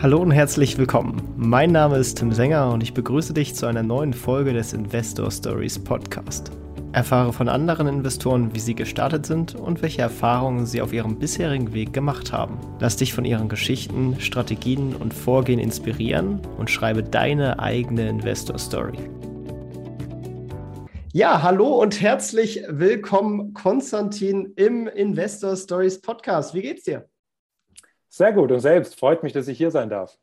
Hallo und herzlich willkommen. Mein Name ist Tim Sänger und ich begrüße dich zu einer neuen Folge des Investor Stories Podcast. Erfahre von anderen Investoren, wie sie gestartet sind und welche Erfahrungen sie auf ihrem bisherigen Weg gemacht haben. Lass dich von ihren Geschichten, Strategien und Vorgehen inspirieren und schreibe deine eigene Investor Story. Ja, hallo und herzlich willkommen, Konstantin, im Investor Stories Podcast. Wie geht's dir? Sehr gut und selbst. Freut mich, dass ich hier sein darf.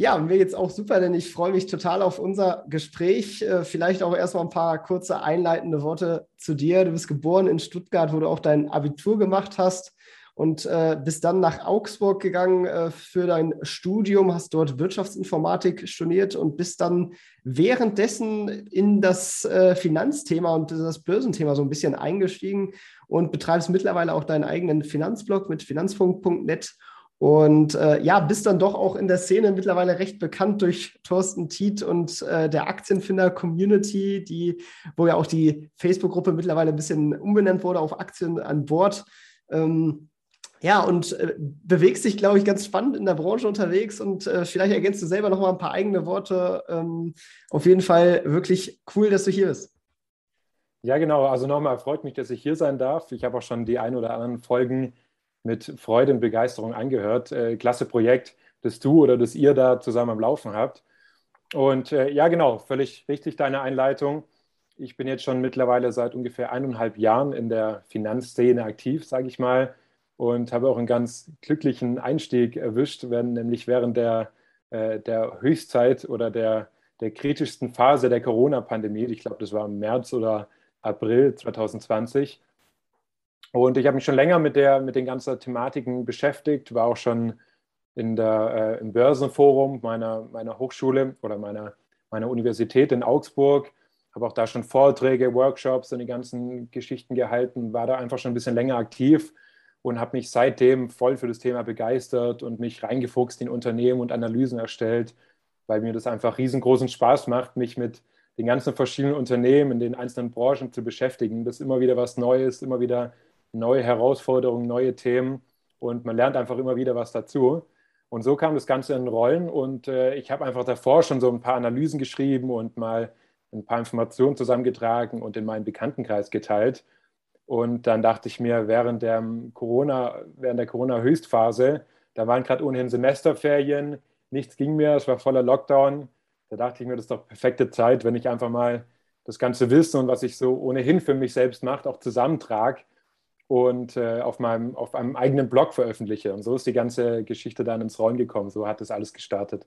Ja, mir geht's auch super, denn ich freue mich total auf unser Gespräch. Äh, vielleicht auch erstmal ein paar kurze einleitende Worte zu dir. Du bist geboren in Stuttgart, wo du auch dein Abitur gemacht hast und äh, bist dann nach Augsburg gegangen äh, für dein Studium, hast dort Wirtschaftsinformatik studiert und bist dann währenddessen in das Finanzthema und das Börsenthema so ein bisschen eingestiegen und betreibst mittlerweile auch deinen eigenen Finanzblog mit finanzfunk.net und äh, ja, bist dann doch auch in der Szene mittlerweile recht bekannt durch Thorsten Tiet und äh, der Aktienfinder-Community, die, wo ja auch die Facebook-Gruppe mittlerweile ein bisschen umbenannt wurde auf Aktien an Bord. Ähm, ja, und äh, bewegst dich, glaube ich, ganz spannend in der Branche unterwegs und äh, vielleicht ergänzt du selber noch mal ein paar eigene Worte. Ähm, auf jeden Fall wirklich cool, dass du hier bist. Ja, genau. Also nochmal freut mich, dass ich hier sein darf. Ich habe auch schon die ein oder anderen Folgen mit Freude und Begeisterung angehört. Äh, klasse Projekt, das du oder das ihr da zusammen am Laufen habt. Und äh, ja, genau, völlig richtig deine Einleitung. Ich bin jetzt schon mittlerweile seit ungefähr eineinhalb Jahren in der Finanzszene aktiv, sage ich mal, und habe auch einen ganz glücklichen Einstieg erwischt, wenn, nämlich während der, äh, der Höchstzeit oder der, der kritischsten Phase der Corona-Pandemie. Ich glaube, das war im März oder April 2020 und ich habe mich schon länger mit, der, mit den ganzen Thematiken beschäftigt, war auch schon in der, äh, im Börsenforum meiner, meiner Hochschule oder meiner, meiner Universität in Augsburg, habe auch da schon Vorträge, Workshops und die ganzen Geschichten gehalten, war da einfach schon ein bisschen länger aktiv und habe mich seitdem voll für das Thema begeistert und mich reingefuchst in Unternehmen und Analysen erstellt, weil mir das einfach riesengroßen Spaß macht, mich mit den ganzen verschiedenen Unternehmen in den einzelnen Branchen zu beschäftigen. Das ist immer wieder was Neues, immer wieder neue Herausforderungen, neue Themen und man lernt einfach immer wieder was dazu. Und so kam das Ganze in Rollen und äh, ich habe einfach davor schon so ein paar Analysen geschrieben und mal ein paar Informationen zusammengetragen und in meinen Bekanntenkreis geteilt. Und dann dachte ich mir, während der Corona, während der Corona-Höchstphase, da waren gerade ohnehin Semesterferien, nichts ging mehr, es war voller Lockdown. Da dachte ich mir, das ist doch perfekte Zeit, wenn ich einfach mal das ganze Wissen und was ich so ohnehin für mich selbst mache, auch zusammentrage und äh, auf, meinem, auf einem eigenen Blog veröffentliche. Und so ist die ganze Geschichte dann ins Rollen gekommen. So hat das alles gestartet.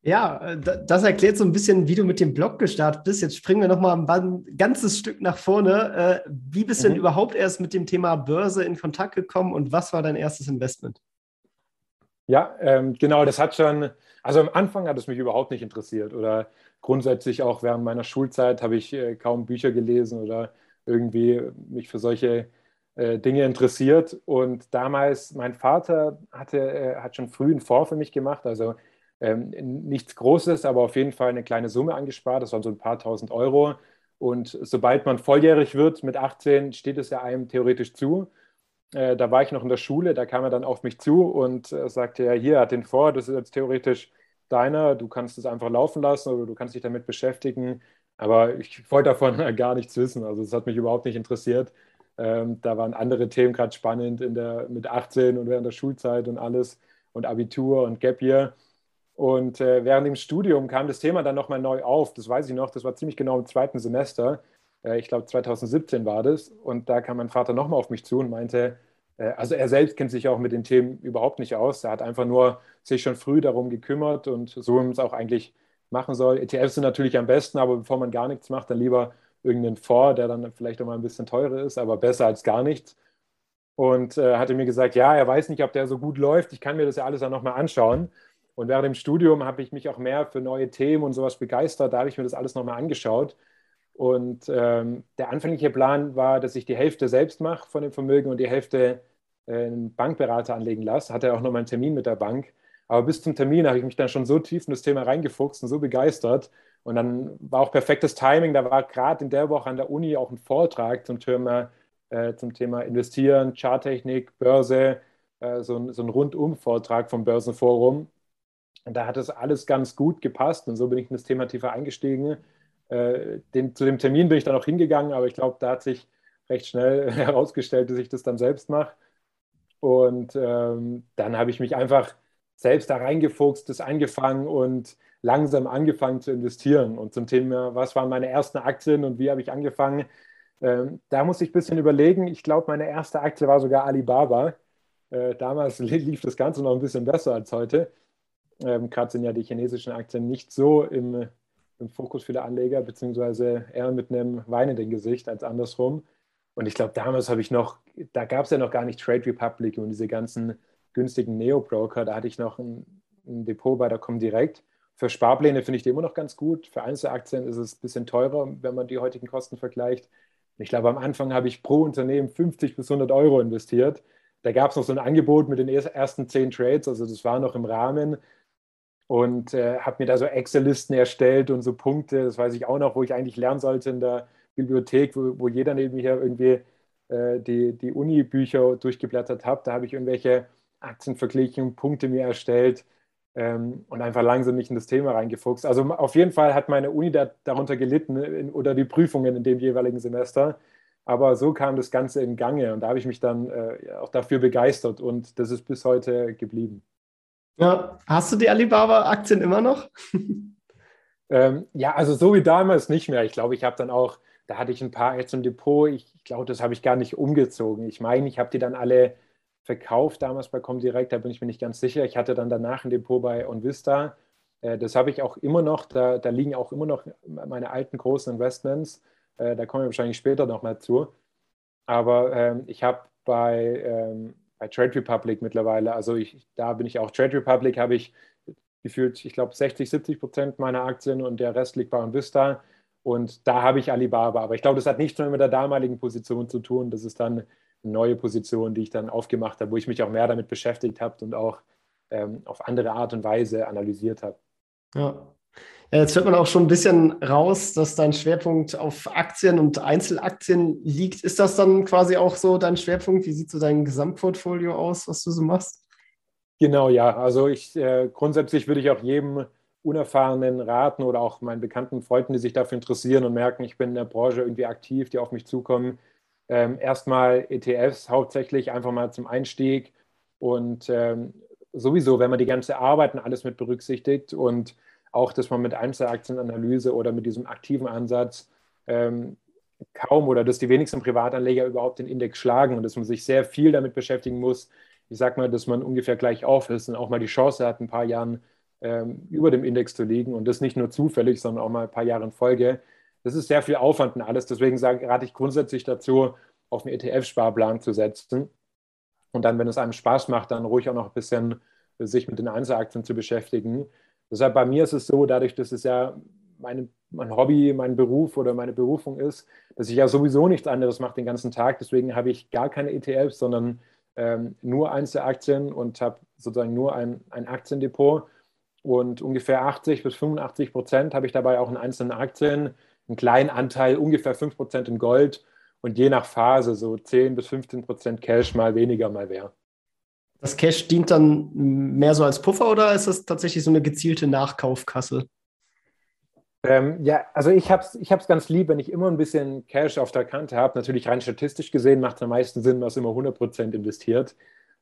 Ja, äh, das erklärt so ein bisschen, wie du mit dem Blog gestartet bist. Jetzt springen wir nochmal ein ganzes Stück nach vorne. Äh, wie bist du mhm. denn überhaupt erst mit dem Thema Börse in Kontakt gekommen und was war dein erstes Investment? Ja, ähm, genau, das hat schon, also am Anfang hat es mich überhaupt nicht interessiert oder grundsätzlich auch während meiner Schulzeit habe ich äh, kaum Bücher gelesen oder irgendwie mich für solche äh, Dinge interessiert. Und damals, mein Vater hatte, äh, hat schon früh einen Fonds für mich gemacht, also ähm, nichts Großes, aber auf jeden Fall eine kleine Summe angespart. Das waren so ein paar tausend Euro. Und sobald man volljährig wird, mit 18, steht es ja einem theoretisch zu. Äh, da war ich noch in der Schule, da kam er dann auf mich zu und äh, sagte, ja, hier hat den vor, das ist jetzt theoretisch deiner, du kannst es einfach laufen lassen oder du kannst dich damit beschäftigen. Aber ich wollte davon gar nichts wissen. Also es hat mich überhaupt nicht interessiert. Ähm, da waren andere Themen gerade spannend in der, mit 18 und während der Schulzeit und alles und Abitur und Gap Year. Und äh, während dem Studium kam das Thema dann nochmal neu auf. Das weiß ich noch, das war ziemlich genau im zweiten Semester. Äh, ich glaube 2017 war das. Und da kam mein Vater nochmal auf mich zu und meinte, äh, also er selbst kennt sich auch mit den Themen überhaupt nicht aus. Er hat einfach nur sich schon früh darum gekümmert und so ist es auch eigentlich machen soll. ETFs sind natürlich am besten, aber bevor man gar nichts macht, dann lieber irgendeinen Fonds, der dann vielleicht auch mal ein bisschen teurer ist, aber besser als gar nichts. Und äh, hatte mir gesagt, ja, er weiß nicht, ob der so gut läuft. Ich kann mir das ja alles dann nochmal anschauen. Und während dem Studium habe ich mich auch mehr für neue Themen und sowas begeistert. Da habe ich mir das alles nochmal angeschaut. Und ähm, der anfängliche Plan war, dass ich die Hälfte selbst mache von dem Vermögen und die Hälfte äh, einen Bankberater anlegen lasse. Hatte auch nochmal einen Termin mit der Bank. Aber bis zum Termin habe ich mich dann schon so tief in das Thema reingefuchst und so begeistert. Und dann war auch perfektes Timing. Da war gerade in der Woche an der Uni auch ein Vortrag zum Thema, äh, zum Thema Investieren, Charttechnik, Börse, äh, so, ein, so ein Rundum-Vortrag vom Börsenforum. Und da hat das alles ganz gut gepasst und so bin ich in das Thema tiefer eingestiegen. Äh, den, zu dem Termin bin ich dann auch hingegangen, aber ich glaube, da hat sich recht schnell herausgestellt, dass ich das dann selbst mache. Und ähm, dann habe ich mich einfach selbst da reingefuchst, das eingefangen und langsam angefangen zu investieren. Und zum Thema, was waren meine ersten Aktien und wie habe ich angefangen, ähm, da muss ich ein bisschen überlegen. Ich glaube, meine erste Aktie war sogar Alibaba. Äh, damals lief das Ganze noch ein bisschen besser als heute. Ähm, Gerade sind ja die chinesischen Aktien nicht so im, im Fokus der Anleger, beziehungsweise eher mit einem weinenden Gesicht als andersrum. Und ich glaube, damals habe ich noch, da gab es ja noch gar nicht Trade Republic und diese ganzen günstigen Neo-Broker. Da hatte ich noch ein, ein Depot bei der Comdirect. Für Sparpläne finde ich die immer noch ganz gut. Für Einzelaktien ist es ein bisschen teurer, wenn man die heutigen Kosten vergleicht. Ich glaube, am Anfang habe ich pro Unternehmen 50 bis 100 Euro investiert. Da gab es noch so ein Angebot mit den ersten zehn Trades, also das war noch im Rahmen. Und äh, habe mir da so Excel-Listen erstellt und so Punkte, das weiß ich auch noch, wo ich eigentlich lernen sollte in der Bibliothek, wo, wo jeder neben mir irgendwie äh, die, die Uni-Bücher durchgeblättert hat. Da habe ich irgendwelche Aktien verglichen, Punkte mir erstellt ähm, und einfach langsam mich in das Thema reingefuchst. Also auf jeden Fall hat meine Uni da, darunter gelitten in, oder die Prüfungen in dem jeweiligen Semester. Aber so kam das Ganze in Gange und da habe ich mich dann äh, auch dafür begeistert und das ist bis heute geblieben. Ja, hast du die Alibaba-Aktien immer noch? ähm, ja, also so wie damals nicht mehr. Ich glaube, ich habe dann auch, da hatte ich ein paar jetzt im Depot. Ich, ich glaube, das habe ich gar nicht umgezogen. Ich meine, ich habe die dann alle verkauft damals bei Comdirect, da bin ich mir nicht ganz sicher. Ich hatte dann danach ein Depot bei OnVista. Äh, das habe ich auch immer noch, da, da, liegen auch immer noch meine alten großen Investments. Äh, da kommen wir wahrscheinlich später nochmal zu. Aber ähm, ich habe bei, ähm, bei Trade Republic mittlerweile, also ich, da bin ich auch, Trade Republic habe ich gefühlt, ich glaube, 60, 70 Prozent meiner Aktien und der Rest liegt bei OnVista. Und da habe ich Alibaba. Aber ich glaube, das hat nichts mehr mit der damaligen Position zu tun. Das ist dann neue Position, die ich dann aufgemacht habe, wo ich mich auch mehr damit beschäftigt habe und auch ähm, auf andere Art und Weise analysiert habe. Ja. Jetzt hört man auch schon ein bisschen raus, dass dein Schwerpunkt auf Aktien und Einzelaktien liegt. Ist das dann quasi auch so dein Schwerpunkt? Wie sieht so dein Gesamtportfolio aus, was du so machst? Genau, ja. Also ich äh, grundsätzlich würde ich auch jedem Unerfahrenen raten oder auch meinen bekannten Freunden, die sich dafür interessieren und merken, ich bin in der Branche irgendwie aktiv, die auf mich zukommen, ähm, erstmal ETFs hauptsächlich einfach mal zum Einstieg und ähm, sowieso, wenn man die ganze Arbeit und alles mit berücksichtigt und auch, dass man mit Einzelaktienanalyse oder mit diesem aktiven Ansatz ähm, kaum oder dass die wenigsten Privatanleger überhaupt den Index schlagen und dass man sich sehr viel damit beschäftigen muss. Ich sage mal, dass man ungefähr gleich auf ist und auch mal die Chance hat, ein paar Jahren ähm, über dem Index zu liegen und das nicht nur zufällig, sondern auch mal ein paar Jahre in Folge das ist sehr viel Aufwand und alles. Deswegen sage, rate ich grundsätzlich dazu, auf einen ETF-Sparplan zu setzen. Und dann, wenn es einem Spaß macht, dann ruhig auch noch ein bisschen sich mit den Einzelaktien zu beschäftigen. Deshalb bei mir ist es so, dadurch, dass es ja meine, mein Hobby, mein Beruf oder meine Berufung ist, dass ich ja sowieso nichts anderes mache den ganzen Tag. Deswegen habe ich gar keine ETFs, sondern ähm, nur Einzelaktien und habe sozusagen nur ein, ein Aktiendepot. Und ungefähr 80 bis 85 Prozent habe ich dabei auch in einzelnen Aktien einen kleinen Anteil, ungefähr 5% in Gold und je nach Phase so 10 bis 15% Cash, mal weniger, mal mehr. Das Cash dient dann mehr so als Puffer oder ist das tatsächlich so eine gezielte Nachkaufkasse? Ähm, ja, also ich habe es ich ganz lieb, wenn ich immer ein bisschen Cash auf der Kante habe. Natürlich rein statistisch gesehen macht es am meisten Sinn, was immer 100% investiert.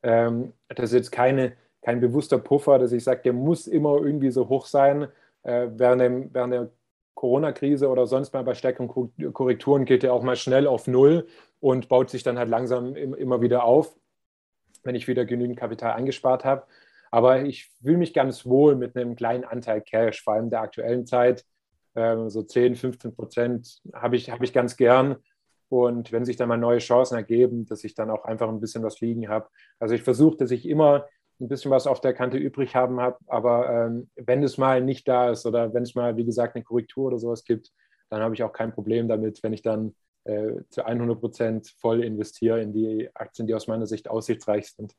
Ähm, das ist jetzt keine, kein bewusster Puffer, dass ich sage, der muss immer irgendwie so hoch sein. Äh, während, dem, während der Corona-Krise oder sonst mal bei stärkeren Korrekturen geht er auch mal schnell auf Null und baut sich dann halt langsam immer wieder auf, wenn ich wieder genügend Kapital eingespart habe. Aber ich fühle mich ganz wohl mit einem kleinen Anteil Cash, vor allem der aktuellen Zeit. Ähm, so 10, 15 Prozent habe ich, hab ich ganz gern. Und wenn sich dann mal neue Chancen ergeben, dass ich dann auch einfach ein bisschen was liegen habe. Also ich versuche, dass ich immer ein bisschen was auf der Kante übrig haben habe. Aber ähm, wenn es mal nicht da ist oder wenn es mal, wie gesagt, eine Korrektur oder sowas gibt, dann habe ich auch kein Problem damit, wenn ich dann äh, zu 100 Prozent voll investiere in die Aktien, die aus meiner Sicht aussichtsreich sind.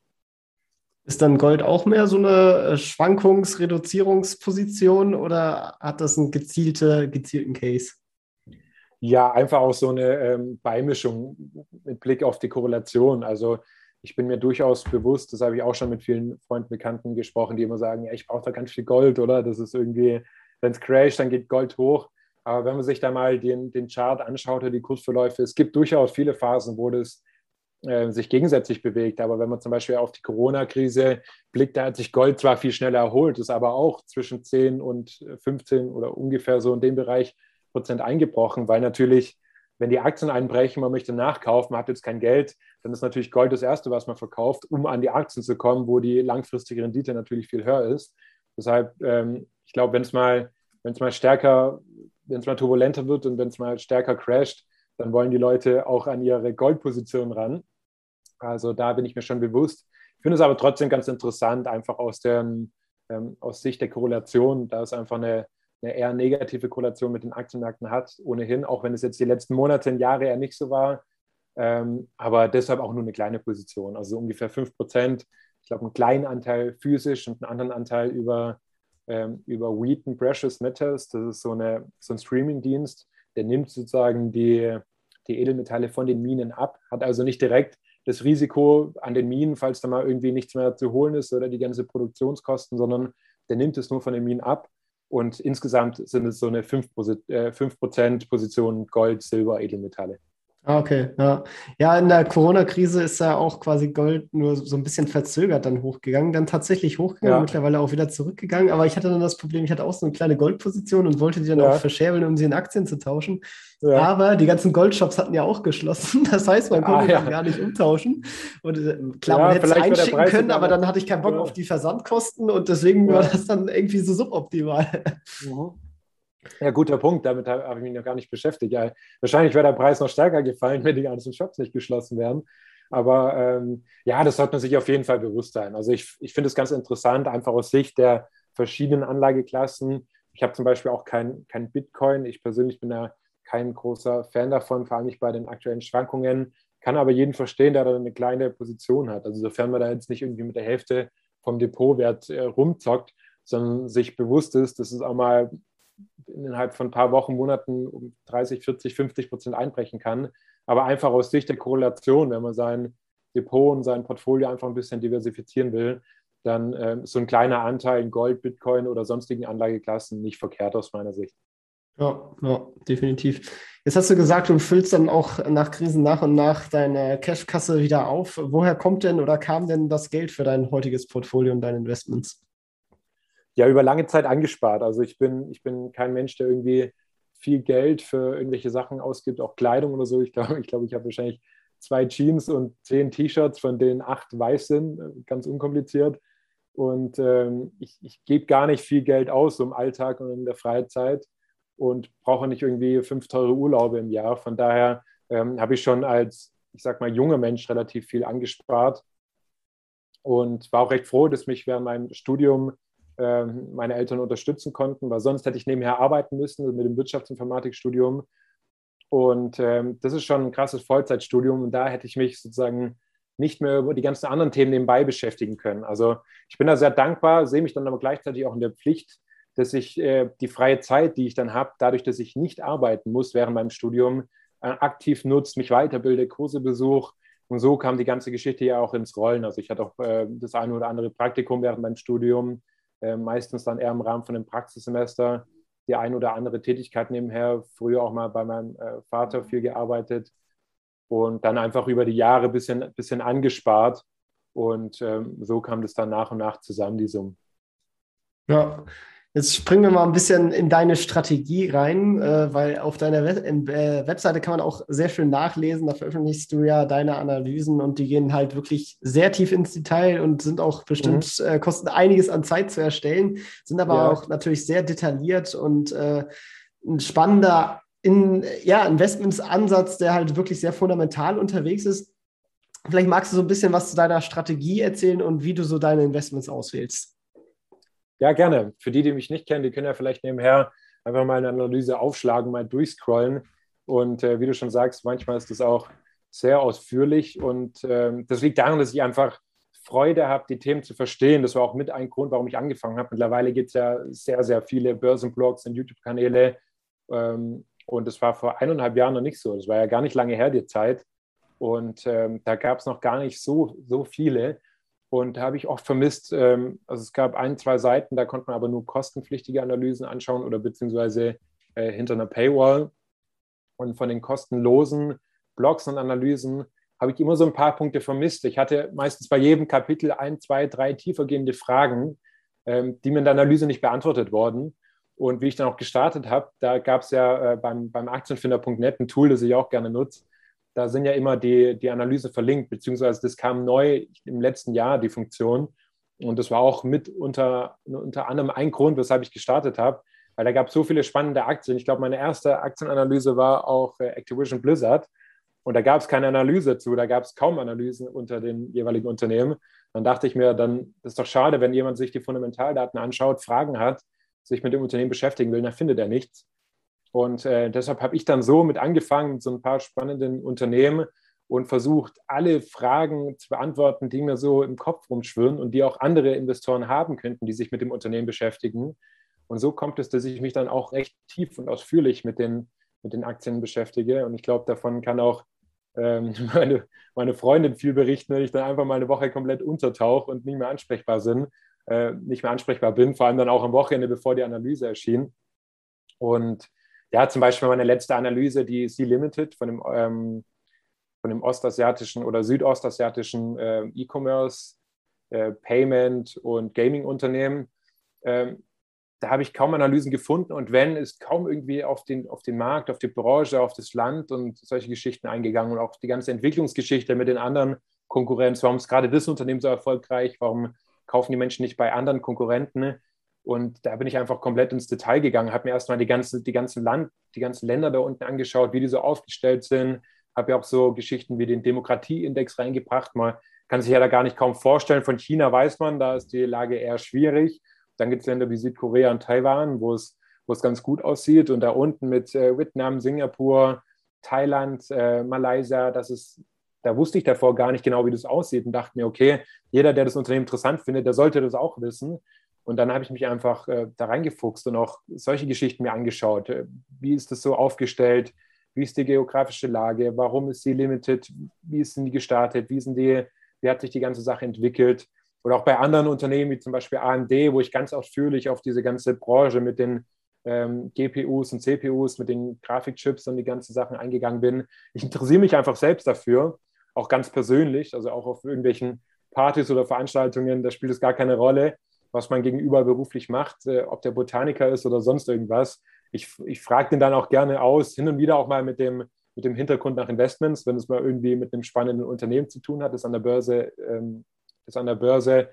Ist dann Gold auch mehr so eine äh, Schwankungsreduzierungsposition oder hat das einen gezielte, gezielten Case? Ja, einfach auch so eine ähm, Beimischung mit Blick auf die Korrelation. Also ich bin mir durchaus bewusst, das habe ich auch schon mit vielen Freunden, Bekannten gesprochen, die immer sagen, ja, ich brauche da ganz viel Gold, oder? Das ist irgendwie, wenn es crasht, dann geht Gold hoch. Aber wenn man sich da mal den, den Chart anschaut oder die Kursverläufe, es gibt durchaus viele Phasen, wo das äh, sich gegensätzlich bewegt. Aber wenn man zum Beispiel auf die Corona-Krise blickt, da hat sich Gold zwar viel schneller erholt, ist aber auch zwischen 10 und 15 oder ungefähr so in dem Bereich Prozent eingebrochen, weil natürlich, wenn die Aktien einbrechen, man möchte nachkaufen, man hat jetzt kein Geld, dann ist natürlich Gold das Erste, was man verkauft, um an die Aktien zu kommen, wo die langfristige Rendite natürlich viel höher ist. Deshalb, ähm, ich glaube, wenn es mal, mal stärker, wenn es mal turbulenter wird und wenn es mal stärker crasht, dann wollen die Leute auch an ihre Goldposition ran. Also da bin ich mir schon bewusst. Ich finde es aber trotzdem ganz interessant, einfach aus, der, ähm, aus Sicht der Korrelation, da es einfach eine, eine eher negative Korrelation mit den Aktienmärkten hat, ohnehin, auch wenn es jetzt die letzten Monate und Jahre eher nicht so war. Ähm, aber deshalb auch nur eine kleine Position, also ungefähr 5 Prozent. Ich glaube, einen kleinen Anteil physisch und einen anderen Anteil über, ähm, über Wheaton Precious Metals. Das ist so, eine, so ein Streaming-Dienst, der nimmt sozusagen die, die Edelmetalle von den Minen ab, hat also nicht direkt das Risiko an den Minen, falls da mal irgendwie nichts mehr zu holen ist oder die ganze Produktionskosten, sondern der nimmt es nur von den Minen ab. Und insgesamt sind es so eine 5%, äh, 5 Position Gold, Silber, Edelmetalle. Ah, okay, ja. Ja, in der Corona-Krise ist ja auch quasi Gold nur so ein bisschen verzögert dann hochgegangen, dann tatsächlich hochgegangen, ja. mittlerweile auch wieder zurückgegangen. Aber ich hatte dann das Problem, ich hatte auch so eine kleine Goldposition und wollte die dann ja. auch verscherbeln, um sie in Aktien zu tauschen. Ja. Aber die ganzen Goldshops hatten ja auch geschlossen. Das heißt, man konnte ah, ja. gar nicht umtauschen. Und äh, klar, man hätte es einschicken können, aber dann hatte ich keinen Bock auf die Versandkosten und deswegen war das dann irgendwie so suboptimal. Mhm. Ja, guter Punkt. Damit habe ich mich noch gar nicht beschäftigt. Ja, wahrscheinlich wäre der Preis noch stärker gefallen, wenn die ganzen Shops nicht geschlossen wären. Aber ähm, ja, das sollte man sich auf jeden Fall bewusst sein. Also ich, ich finde es ganz interessant, einfach aus Sicht der verschiedenen Anlageklassen. Ich habe zum Beispiel auch kein, kein Bitcoin. Ich persönlich bin da kein großer Fan davon, vor allem nicht bei den aktuellen Schwankungen. Kann aber jeden verstehen, der da eine kleine Position hat. Also sofern man da jetzt nicht irgendwie mit der Hälfte vom Depotwert äh, rumzockt, sondern sich bewusst ist, dass es auch mal innerhalb von ein paar Wochen, Monaten um 30, 40, 50 Prozent einbrechen kann. Aber einfach aus Sicht der Korrelation, wenn man sein Depot und sein Portfolio einfach ein bisschen diversifizieren will, dann äh, ist so ein kleiner Anteil in Gold, Bitcoin oder sonstigen Anlageklassen nicht verkehrt aus meiner Sicht. Ja, ja, definitiv. Jetzt hast du gesagt, du füllst dann auch nach Krisen nach und nach deine Cashkasse wieder auf. Woher kommt denn oder kam denn das Geld für dein heutiges Portfolio und deine Investments? Ja über lange Zeit angespart. Also ich bin, ich bin kein Mensch, der irgendwie viel Geld für irgendwelche Sachen ausgibt, auch Kleidung oder so. Ich glaube, ich, glaub, ich habe wahrscheinlich zwei Jeans und zehn T-Shirts, von denen acht weiß sind, ganz unkompliziert. Und ähm, ich, ich gebe gar nicht viel Geld aus so im Alltag und in der Freizeit und brauche nicht irgendwie fünf teure Urlaube im Jahr. Von daher ähm, habe ich schon als, ich sag mal, junger Mensch relativ viel angespart und war auch recht froh, dass mich während meinem Studium meine Eltern unterstützen konnten, weil sonst hätte ich nebenher arbeiten müssen mit dem Wirtschaftsinformatikstudium. Und ähm, das ist schon ein krasses Vollzeitstudium und da hätte ich mich sozusagen nicht mehr über die ganzen anderen Themen nebenbei beschäftigen können. Also ich bin da sehr dankbar, sehe mich dann aber gleichzeitig auch in der Pflicht, dass ich äh, die freie Zeit, die ich dann habe, dadurch, dass ich nicht arbeiten muss während meinem Studium, äh, aktiv nutze, mich weiterbilde, Kurse besuche. Und so kam die ganze Geschichte ja auch ins Rollen. Also ich hatte auch äh, das eine oder andere Praktikum während meinem Studium äh, meistens dann eher im Rahmen von einem Praxissemester die ein oder andere Tätigkeit nebenher. Früher auch mal bei meinem äh, Vater viel gearbeitet und dann einfach über die Jahre ein bisschen, bisschen angespart. Und ähm, so kam das dann nach und nach zusammen, die Summen. Ja, Jetzt springen wir mal ein bisschen in deine Strategie rein, äh, weil auf deiner Web äh, Webseite kann man auch sehr viel nachlesen. Da veröffentlichst du ja deine Analysen und die gehen halt wirklich sehr tief ins Detail und sind auch bestimmt, mhm. äh, kosten einiges an Zeit zu erstellen, sind aber ja. auch natürlich sehr detailliert und äh, ein spannender in, ja, Investmentsansatz, der halt wirklich sehr fundamental unterwegs ist. Vielleicht magst du so ein bisschen was zu deiner Strategie erzählen und wie du so deine Investments auswählst. Ja, gerne. Für die, die mich nicht kennen, die können ja vielleicht nebenher einfach mal eine Analyse aufschlagen, mal durchscrollen. Und äh, wie du schon sagst, manchmal ist das auch sehr ausführlich. Und ähm, das liegt daran, dass ich einfach Freude habe, die Themen zu verstehen. Das war auch mit ein Grund, warum ich angefangen habe. Mittlerweile gibt es ja sehr, sehr viele Börsenblogs und YouTube-Kanäle. Ähm, und das war vor eineinhalb Jahren noch nicht so. Das war ja gar nicht lange her, die Zeit. Und ähm, da gab es noch gar nicht so, so viele. Und da habe ich oft vermisst, ähm, also es gab ein, zwei Seiten, da konnte man aber nur kostenpflichtige Analysen anschauen oder beziehungsweise äh, hinter einer Paywall. Und von den kostenlosen Blogs und Analysen habe ich immer so ein paar Punkte vermisst. Ich hatte meistens bei jedem Kapitel ein, zwei, drei tiefergehende Fragen, ähm, die mir in der Analyse nicht beantwortet wurden. Und wie ich dann auch gestartet habe, da gab es ja äh, beim, beim Aktienfinder.net ein Tool, das ich auch gerne nutze. Da sind ja immer die, die Analyse verlinkt, beziehungsweise das kam neu im letzten Jahr, die Funktion. Und das war auch mit unter, unter anderem ein Grund, weshalb ich gestartet habe, weil da gab es so viele spannende Aktien. Ich glaube, meine erste Aktienanalyse war auch äh, Activision Blizzard. Und da gab es keine Analyse zu, da gab es kaum Analysen unter den jeweiligen Unternehmen. Dann dachte ich mir, dann ist doch schade, wenn jemand sich die Fundamentaldaten anschaut, Fragen hat, sich mit dem Unternehmen beschäftigen will, dann findet er nichts. Und äh, deshalb habe ich dann so mit angefangen, so ein paar spannenden Unternehmen und versucht, alle Fragen zu beantworten, die mir so im Kopf rumschwirren und die auch andere Investoren haben könnten, die sich mit dem Unternehmen beschäftigen. Und so kommt es, dass ich mich dann auch recht tief und ausführlich mit den, mit den Aktien beschäftige. Und ich glaube, davon kann auch ähm, meine, meine Freundin viel berichten, wenn ich dann einfach mal eine Woche komplett untertauche und nicht mehr ansprechbar sind, äh, nicht mehr ansprechbar bin, vor allem dann auch am Wochenende, bevor die Analyse erschien. Und ja, zum Beispiel meine letzte Analyse, die C Limited von dem, ähm, von dem ostasiatischen oder südostasiatischen äh, E-Commerce, äh, Payment und Gaming-Unternehmen. Ähm, da habe ich kaum Analysen gefunden und wenn, ist kaum irgendwie auf den, auf den Markt, auf die Branche, auf das Land und solche Geschichten eingegangen und auch die ganze Entwicklungsgeschichte mit den anderen Konkurrenz. Warum ist gerade das Unternehmen so erfolgreich? Warum kaufen die Menschen nicht bei anderen Konkurrenten? Und da bin ich einfach komplett ins Detail gegangen, habe mir erstmal die, ganze, die, ganzen Land, die ganzen Länder da unten angeschaut, wie die so aufgestellt sind, habe ja auch so Geschichten wie den Demokratieindex reingebracht. Man kann sich ja da gar nicht kaum vorstellen. Von China weiß man, da ist die Lage eher schwierig. Dann gibt es Länder wie Südkorea und Taiwan, wo es, wo es ganz gut aussieht. Und da unten mit äh, Vietnam, Singapur, Thailand, äh, Malaysia, das ist, da wusste ich davor gar nicht genau, wie das aussieht und dachte mir, okay, jeder, der das Unternehmen interessant findet, der sollte das auch wissen. Und dann habe ich mich einfach äh, da reingefuchst und auch solche Geschichten mir angeschaut. Äh, wie ist das so aufgestellt? Wie ist die geografische Lage? Warum ist sie limited? Wie ist sie gestartet? Wie, sind die, wie hat sich die ganze Sache entwickelt? Oder auch bei anderen Unternehmen wie zum Beispiel AMD, wo ich ganz ausführlich auf diese ganze Branche mit den ähm, GPUs und CPUs, mit den Grafikchips und die ganzen Sachen eingegangen bin. Ich interessiere mich einfach selbst dafür, auch ganz persönlich, also auch auf irgendwelchen Partys oder Veranstaltungen, da spielt es gar keine Rolle, was man gegenüber beruflich macht, äh, ob der Botaniker ist oder sonst irgendwas. Ich, ich frage den dann auch gerne aus, hin und wieder auch mal mit dem, mit dem Hintergrund nach Investments, wenn es mal irgendwie mit einem spannenden Unternehmen zu tun hat, das an der Börse ähm, das an der Börse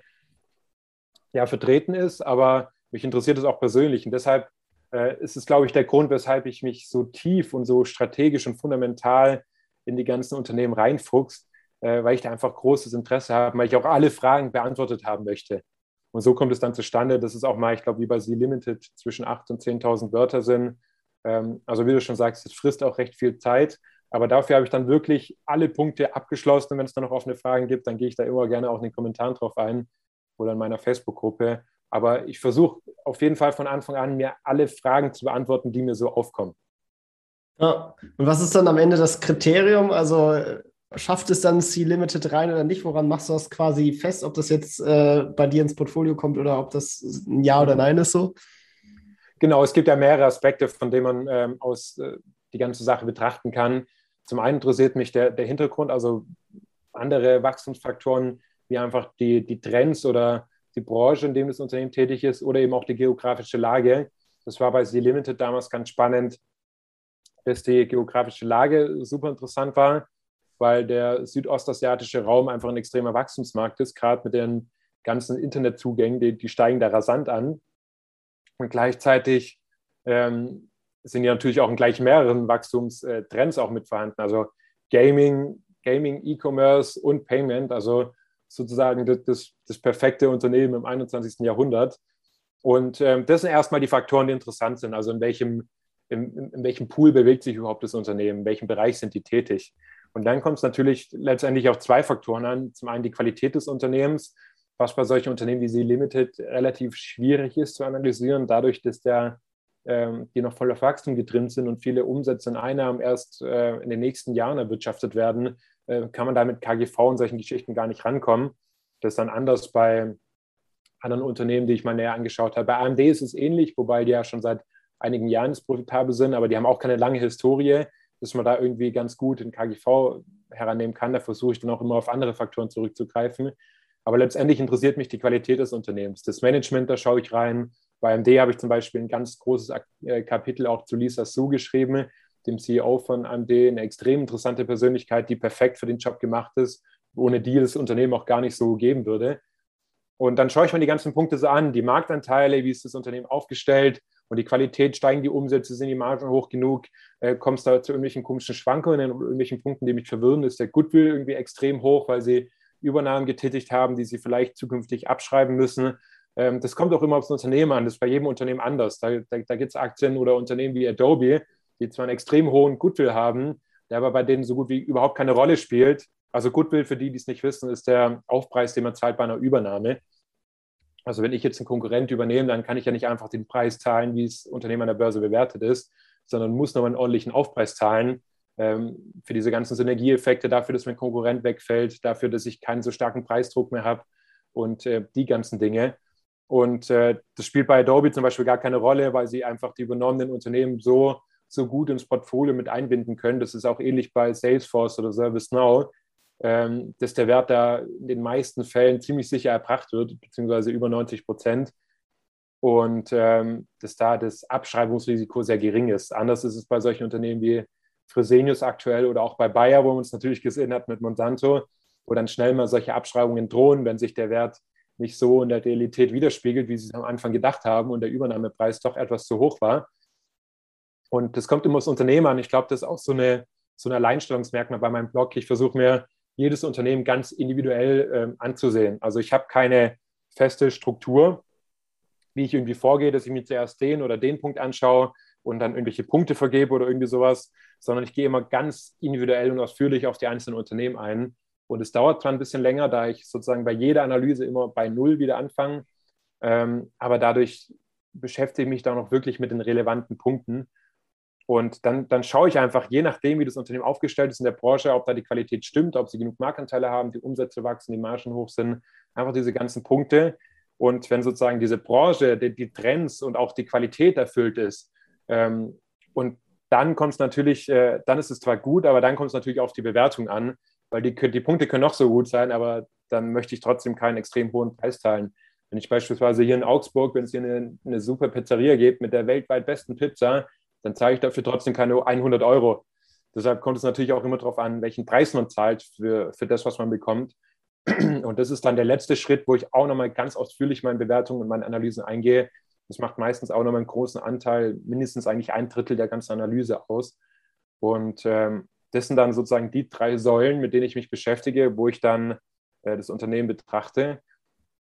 ja vertreten ist, aber mich interessiert es auch persönlich und deshalb äh, ist es, glaube ich, der Grund, weshalb ich mich so tief und so strategisch und fundamental in die ganzen Unternehmen reinfuchst, äh, weil ich da einfach großes Interesse habe, weil ich auch alle Fragen beantwortet haben möchte. Und so kommt es dann zustande, dass es auch mal, ich glaube, wie bei Sie Limited zwischen 8.000 und 10.000 Wörter sind. Ähm, also wie du schon sagst, es frisst auch recht viel Zeit. Aber dafür habe ich dann wirklich alle Punkte abgeschlossen. Und wenn es dann noch offene Fragen gibt, dann gehe ich da immer gerne auch in den Kommentaren drauf ein oder in meiner Facebook-Gruppe. Aber ich versuche auf jeden Fall von Anfang an, mir alle Fragen zu beantworten, die mir so aufkommen. Ja. Und was ist dann am Ende das Kriterium? Also schafft es dann C-Limited rein oder nicht? Woran machst du das quasi fest, ob das jetzt äh, bei dir ins Portfolio kommt oder ob das ein Ja oder Nein ist so? Genau, es gibt ja mehrere Aspekte, von denen man ähm, aus äh, die ganze Sache betrachten kann. Zum einen interessiert mich der, der Hintergrund, also andere Wachstumsfaktoren wie einfach die, die Trends oder die Branche, in dem das Unternehmen tätig ist oder eben auch die geografische Lage. Das war bei C Limited damals ganz spannend, dass die geografische Lage super interessant war, weil der südostasiatische Raum einfach ein extremer Wachstumsmarkt ist, gerade mit den ganzen Internetzugängen, die, die steigen da rasant an. Und gleichzeitig ähm, sind ja natürlich auch in gleich mehreren Wachstumstrends auch mit vorhanden. Also Gaming, Gaming, E-Commerce und Payment, also sozusagen das, das, das, perfekte Unternehmen im 21. Jahrhundert. Und ähm, das sind erstmal die Faktoren, die interessant sind. Also in welchem, in, in welchem Pool bewegt sich überhaupt das Unternehmen, in welchem Bereich sind die tätig. Und dann kommt es natürlich letztendlich auf zwei Faktoren an. Zum einen die Qualität des Unternehmens, was bei solchen Unternehmen wie Sie Limited relativ schwierig ist zu analysieren, dadurch, dass der ähm, die noch voller Wachstum getrimmt sind und viele Umsätze und Einnahmen erst äh, in den nächsten Jahren erwirtschaftet werden, äh, kann man da mit KGV und solchen Geschichten gar nicht rankommen. Das ist dann anders bei anderen Unternehmen, die ich mal näher angeschaut habe. Bei AMD ist es ähnlich, wobei die ja schon seit einigen Jahren profitabel sind, aber die haben auch keine lange Historie, dass man da irgendwie ganz gut in KGV herannehmen kann. Da versuche ich dann auch immer auf andere Faktoren zurückzugreifen. Aber letztendlich interessiert mich die Qualität des Unternehmens. Das Management, da schaue ich rein. Bei AMD habe ich zum Beispiel ein ganz großes äh, Kapitel auch zu Lisa Su geschrieben, dem CEO von AMD, eine extrem interessante Persönlichkeit, die perfekt für den Job gemacht ist, ohne die das Unternehmen auch gar nicht so geben würde. Und dann schaue ich mir die ganzen Punkte so an, die Marktanteile, wie ist das Unternehmen aufgestellt und die Qualität, steigen die Umsätze, sind die Margen hoch genug, äh, kommt es da zu irgendwelchen komischen Schwankungen oder irgendwelchen Punkten, die mich verwirren, ist der Goodwill irgendwie extrem hoch, weil sie Übernahmen getätigt haben, die sie vielleicht zukünftig abschreiben müssen. Ähm, das kommt auch immer aufs Unternehmen an, das ist bei jedem Unternehmen anders. Da, da, da gibt es Aktien oder Unternehmen wie Adobe, die zwar einen extrem hohen Goodwill haben, der aber bei denen so gut wie überhaupt keine Rolle spielt. Also Goodwill, für die, die es nicht wissen, ist der Aufpreis, den man zahlt bei einer Übernahme. Also wenn ich jetzt einen Konkurrent übernehme, dann kann ich ja nicht einfach den Preis zahlen, wie das Unternehmen an der Börse bewertet ist, sondern muss nochmal einen ordentlichen Aufpreis zahlen ähm, für diese ganzen Synergieeffekte, dafür, dass mein Konkurrent wegfällt, dafür, dass ich keinen so starken Preisdruck mehr habe und äh, die ganzen Dinge. Und äh, das spielt bei Adobe zum Beispiel gar keine Rolle, weil sie einfach die übernommenen Unternehmen so, so gut ins Portfolio mit einbinden können. Das ist auch ähnlich bei Salesforce oder ServiceNow dass der Wert da in den meisten Fällen ziemlich sicher erbracht wird, beziehungsweise über 90 Prozent. Und ähm, dass da das Abschreibungsrisiko sehr gering ist. Anders ist es bei solchen Unternehmen wie Fresenius aktuell oder auch bei Bayer, wo man es natürlich gesehen hat mit Monsanto, wo dann schnell mal solche Abschreibungen drohen, wenn sich der Wert nicht so in der Realität widerspiegelt, wie sie es am Anfang gedacht haben und der Übernahmepreis doch etwas zu hoch war. Und das kommt immer aus Unternehmen an. Ich glaube, das ist auch so, eine, so ein Alleinstellungsmerkmal bei meinem Blog. Ich versuche mir jedes Unternehmen ganz individuell ähm, anzusehen. Also ich habe keine feste Struktur, wie ich irgendwie vorgehe, dass ich mir zuerst den oder den Punkt anschaue und dann irgendwelche Punkte vergebe oder irgendwie sowas, sondern ich gehe immer ganz individuell und ausführlich auf die einzelnen Unternehmen ein. Und es dauert zwar ein bisschen länger, da ich sozusagen bei jeder Analyse immer bei Null wieder anfange, ähm, aber dadurch beschäftige ich mich da noch wirklich mit den relevanten Punkten und dann, dann schaue ich einfach, je nachdem, wie das Unternehmen aufgestellt ist in der Branche, ob da die Qualität stimmt, ob sie genug Marktanteile haben, die Umsätze wachsen, die Margen hoch sind, einfach diese ganzen Punkte. Und wenn sozusagen diese Branche, die, die Trends und auch die Qualität erfüllt ist, ähm, und dann kommt es natürlich, äh, dann ist es zwar gut, aber dann kommt es natürlich auf die Bewertung an, weil die, die Punkte können noch so gut sein, aber dann möchte ich trotzdem keinen extrem hohen Preis zahlen. Wenn ich beispielsweise hier in Augsburg, wenn es hier eine, eine super Pizzeria gibt mit der weltweit besten Pizza, dann zahle ich dafür trotzdem keine 100 Euro. Deshalb kommt es natürlich auch immer darauf an, welchen Preis man zahlt für, für das, was man bekommt. Und das ist dann der letzte Schritt, wo ich auch nochmal ganz ausführlich meine Bewertungen und meine Analysen eingehe. Das macht meistens auch nochmal einen großen Anteil, mindestens eigentlich ein Drittel der ganzen Analyse aus. Und ähm, das sind dann sozusagen die drei Säulen, mit denen ich mich beschäftige, wo ich dann äh, das Unternehmen betrachte.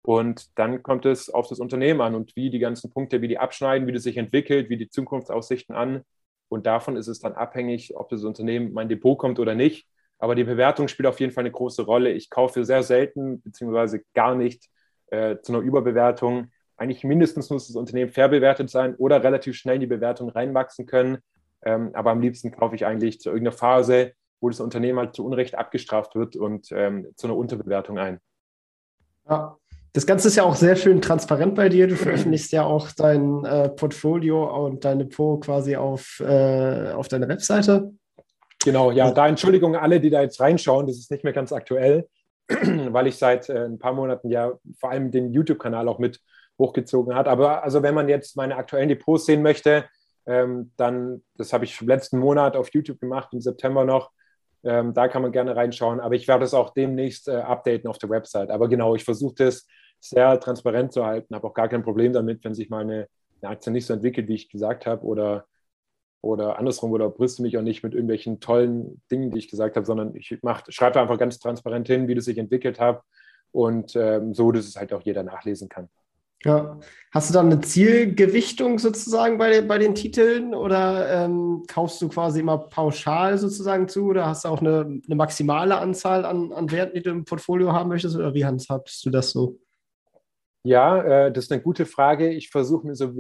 Und dann kommt es auf das Unternehmen an und wie die ganzen Punkte, wie die abschneiden, wie das sich entwickelt, wie die Zukunftsaussichten an. Und davon ist es dann abhängig, ob das Unternehmen in mein Depot kommt oder nicht. Aber die Bewertung spielt auf jeden Fall eine große Rolle. Ich kaufe sehr selten beziehungsweise gar nicht äh, zu einer Überbewertung. Eigentlich mindestens muss das Unternehmen fair bewertet sein oder relativ schnell in die Bewertung reinwachsen können. Ähm, aber am liebsten kaufe ich eigentlich zu irgendeiner Phase, wo das Unternehmen halt zu Unrecht abgestraft wird und ähm, zu einer Unterbewertung ein. Ja, das Ganze ist ja auch sehr schön transparent bei dir. Du veröffentlichst ja auch dein äh, Portfolio und deine Po quasi auf, äh, auf deiner Webseite. Genau, ja, da Entschuldigung alle, die da jetzt reinschauen, das ist nicht mehr ganz aktuell, weil ich seit äh, ein paar Monaten ja vor allem den YouTube-Kanal auch mit hochgezogen hat. Aber also wenn man jetzt meine aktuellen Depots sehen möchte, ähm, dann, das habe ich letzten Monat auf YouTube gemacht, im September noch, ähm, da kann man gerne reinschauen. Aber ich werde es auch demnächst äh, updaten auf der Website. Aber genau, ich versuche das sehr transparent zu halten, habe auch gar kein Problem damit, wenn sich mal eine, eine Aktie nicht so entwickelt, wie ich gesagt habe, oder, oder andersrum, oder brüste mich auch nicht mit irgendwelchen tollen Dingen, die ich gesagt habe, sondern ich schreibe einfach ganz transparent hin, wie das sich entwickelt hat und ähm, so, dass es halt auch jeder nachlesen kann. Ja. Hast du dann eine Zielgewichtung sozusagen bei, bei den Titeln oder ähm, kaufst du quasi immer pauschal sozusagen zu oder hast du auch eine, eine maximale Anzahl an, an Werten, die du im Portfolio haben möchtest oder wie handhabst du das so? Ja, äh, das ist eine gute Frage. Ich versuche mir so,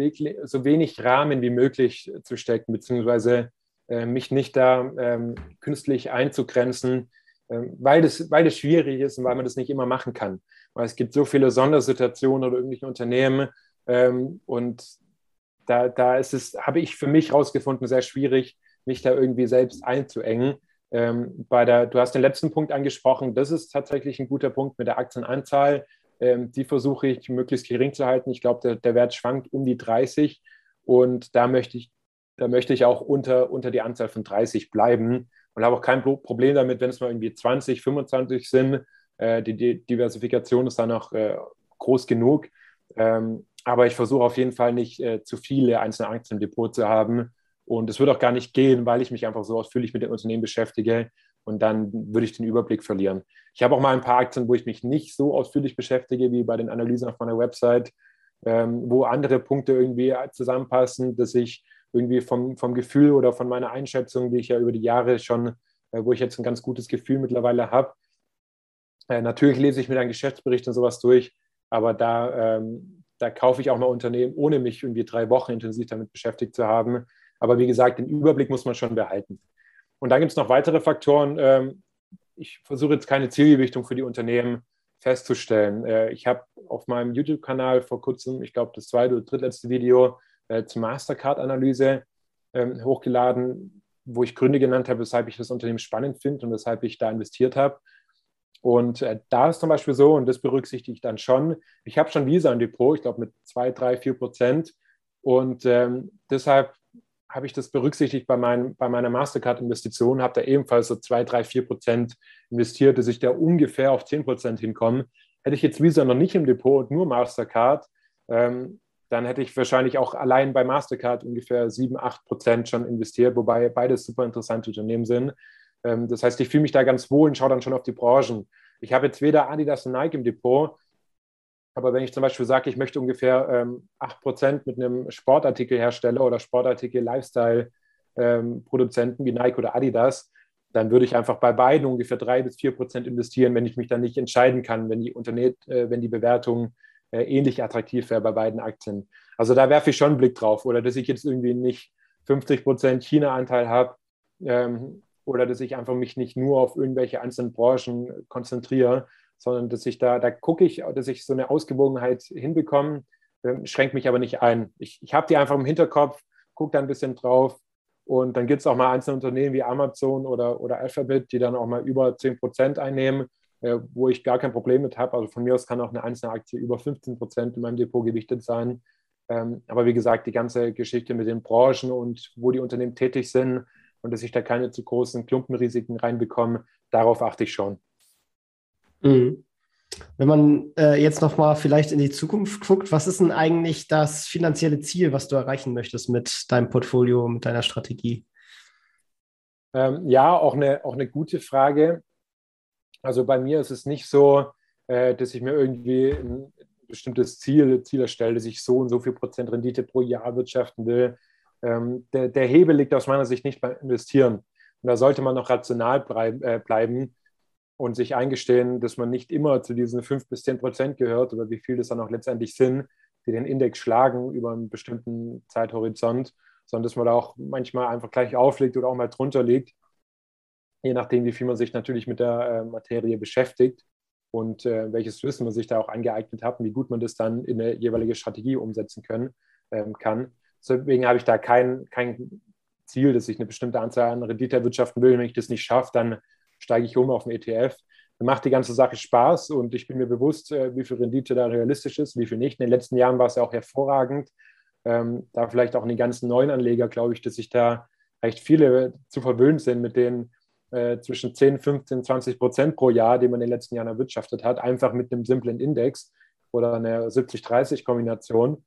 so, wenig Rahmen wie möglich zu stecken, beziehungsweise äh, mich nicht da ähm, künstlich einzugrenzen. ähm, weil, das, weil das schwierig ist und weil man das nicht immer machen kann. Weil es gibt so viele Sondersituationen oder irgendwelche Unternehmen ähm, und da, da ist es, habe ich für mich herausgefunden, sehr schwierig, mich da irgendwie selbst einzuengen. Bei der, du hast den letzten Punkt angesprochen, das ist tatsächlich ein guter Punkt mit der Aktienanzahl. Ähm, die versuche ich möglichst gering zu halten. Ich glaube, der, der Wert schwankt um die 30 und da möchte ich, da möchte ich auch unter, unter die Anzahl von 30 bleiben und habe auch kein Problem damit, wenn es mal irgendwie 20, 25 sind. Äh, die, die, Diversifikation ist dann auch äh, groß genug. Ähm, aber ich versuche auf jeden Fall nicht äh, zu viele einzelne Aktien im Depot zu haben. Und es wird auch gar nicht gehen, weil ich mich einfach so ausführlich mit dem Unternehmen beschäftige. Und dann würde ich den Überblick verlieren. Ich habe auch mal ein paar Aktien, wo ich mich nicht so ausführlich beschäftige wie bei den Analysen auf meiner Website, ähm, wo andere Punkte irgendwie zusammenpassen, dass ich irgendwie vom, vom Gefühl oder von meiner Einschätzung, die ich ja über die Jahre schon, äh, wo ich jetzt ein ganz gutes Gefühl mittlerweile habe. Äh, natürlich lese ich mir dann Geschäftsberichte und sowas durch, aber da, ähm, da kaufe ich auch mal Unternehmen, ohne mich irgendwie drei Wochen intensiv damit beschäftigt zu haben. Aber wie gesagt, den Überblick muss man schon behalten. Und dann gibt es noch weitere Faktoren. Ähm, ich versuche jetzt keine Zielgewichtung für die Unternehmen festzustellen. Äh, ich habe auf meinem YouTube-Kanal vor kurzem, ich glaube, das zweite oder drittletzte Video, äh, zur Mastercard-Analyse ähm, hochgeladen, wo ich Gründe genannt habe, weshalb ich das Unternehmen spannend finde und weshalb ich da investiert habe. Und äh, da ist zum Beispiel so, und das berücksichtige ich dann schon, ich habe schon Visa im Depot, ich glaube mit 2, 3, 4 Prozent. Und ähm, deshalb habe ich das berücksichtigt bei, mein, bei meiner Mastercard-Investition, habe da ebenfalls so 2, 3, 4 Prozent investiert, dass ich da ungefähr auf 10 Prozent hinkomme. Hätte ich jetzt Visa noch nicht im Depot und nur Mastercard, ähm, dann hätte ich wahrscheinlich auch allein bei Mastercard ungefähr 7, 8 Prozent schon investiert, wobei beides super interessante Unternehmen sind. Ähm, das heißt, ich fühle mich da ganz wohl und schaue dann schon auf die Branchen. Ich habe jetzt weder Adidas noch Nike im Depot, aber wenn ich zum Beispiel sage, ich möchte ungefähr ähm, 8 Prozent mit einem Sportartikelhersteller oder Sportartikel-Lifestyle-Produzenten ähm, wie Nike oder Adidas, dann würde ich einfach bei beiden ungefähr 3 bis 4 Prozent investieren, wenn ich mich dann nicht entscheiden kann, wenn die, Unterne äh, wenn die Bewertung äh, ähnlich attraktiv wäre bei beiden Aktien. Also da werfe ich schon einen Blick drauf. Oder dass ich jetzt irgendwie nicht 50 Prozent China-Anteil habe ähm, oder dass ich einfach mich nicht nur auf irgendwelche einzelnen Branchen konzentriere, sondern dass ich da, da gucke ich, dass ich so eine Ausgewogenheit hinbekomme, äh, schränkt mich aber nicht ein. Ich, ich habe die einfach im Hinterkopf, gucke da ein bisschen drauf und dann gibt es auch mal einzelne Unternehmen wie Amazon oder, oder Alphabet, die dann auch mal über 10 Prozent einnehmen äh, wo ich gar kein Problem mit habe. Also von mir aus kann auch eine einzelne Aktie über 15 Prozent in meinem Depot gewichtet sein. Ähm, aber wie gesagt, die ganze Geschichte mit den Branchen und wo die Unternehmen tätig sind und dass ich da keine zu großen Klumpenrisiken reinbekomme, darauf achte ich schon. Mhm. Wenn man äh, jetzt nochmal vielleicht in die Zukunft guckt, was ist denn eigentlich das finanzielle Ziel, was du erreichen möchtest mit deinem Portfolio, mit deiner Strategie? Ähm, ja, auch eine, auch eine gute Frage. Also bei mir ist es nicht so, äh, dass ich mir irgendwie ein bestimmtes Ziel, Ziel erstelle, dass ich so und so viel Prozent Rendite pro Jahr wirtschaften will. Ähm, der, der, Hebel liegt aus meiner Sicht nicht beim Investieren. Und da sollte man noch rational äh, bleiben und sich eingestehen, dass man nicht immer zu diesen 5 bis 10 Prozent gehört oder wie viel das dann auch letztendlich sind, die den Index schlagen über einen bestimmten Zeithorizont, sondern dass man da auch manchmal einfach gleich auflegt oder auch mal drunter liegt je nachdem, wie viel man sich natürlich mit der äh, Materie beschäftigt und äh, welches Wissen man sich da auch angeeignet hat und wie gut man das dann in eine jeweilige Strategie umsetzen können, ähm, kann. Deswegen habe ich da kein, kein Ziel, dass ich eine bestimmte Anzahl an Rendite erwirtschaften will. Wenn ich das nicht schaffe, dann steige ich um auf den ETF. Macht die ganze Sache Spaß und ich bin mir bewusst, äh, wie viel Rendite da realistisch ist, wie viel nicht. In den letzten Jahren war es ja auch hervorragend. Ähm, da vielleicht auch in den ganzen neuen Anleger, glaube ich, dass sich da recht viele zu verwöhnt sind mit den äh, zwischen 10, 15, 20 Prozent pro Jahr, die man in den letzten Jahren erwirtschaftet hat, einfach mit einem simplen Index oder einer 70-30-Kombination.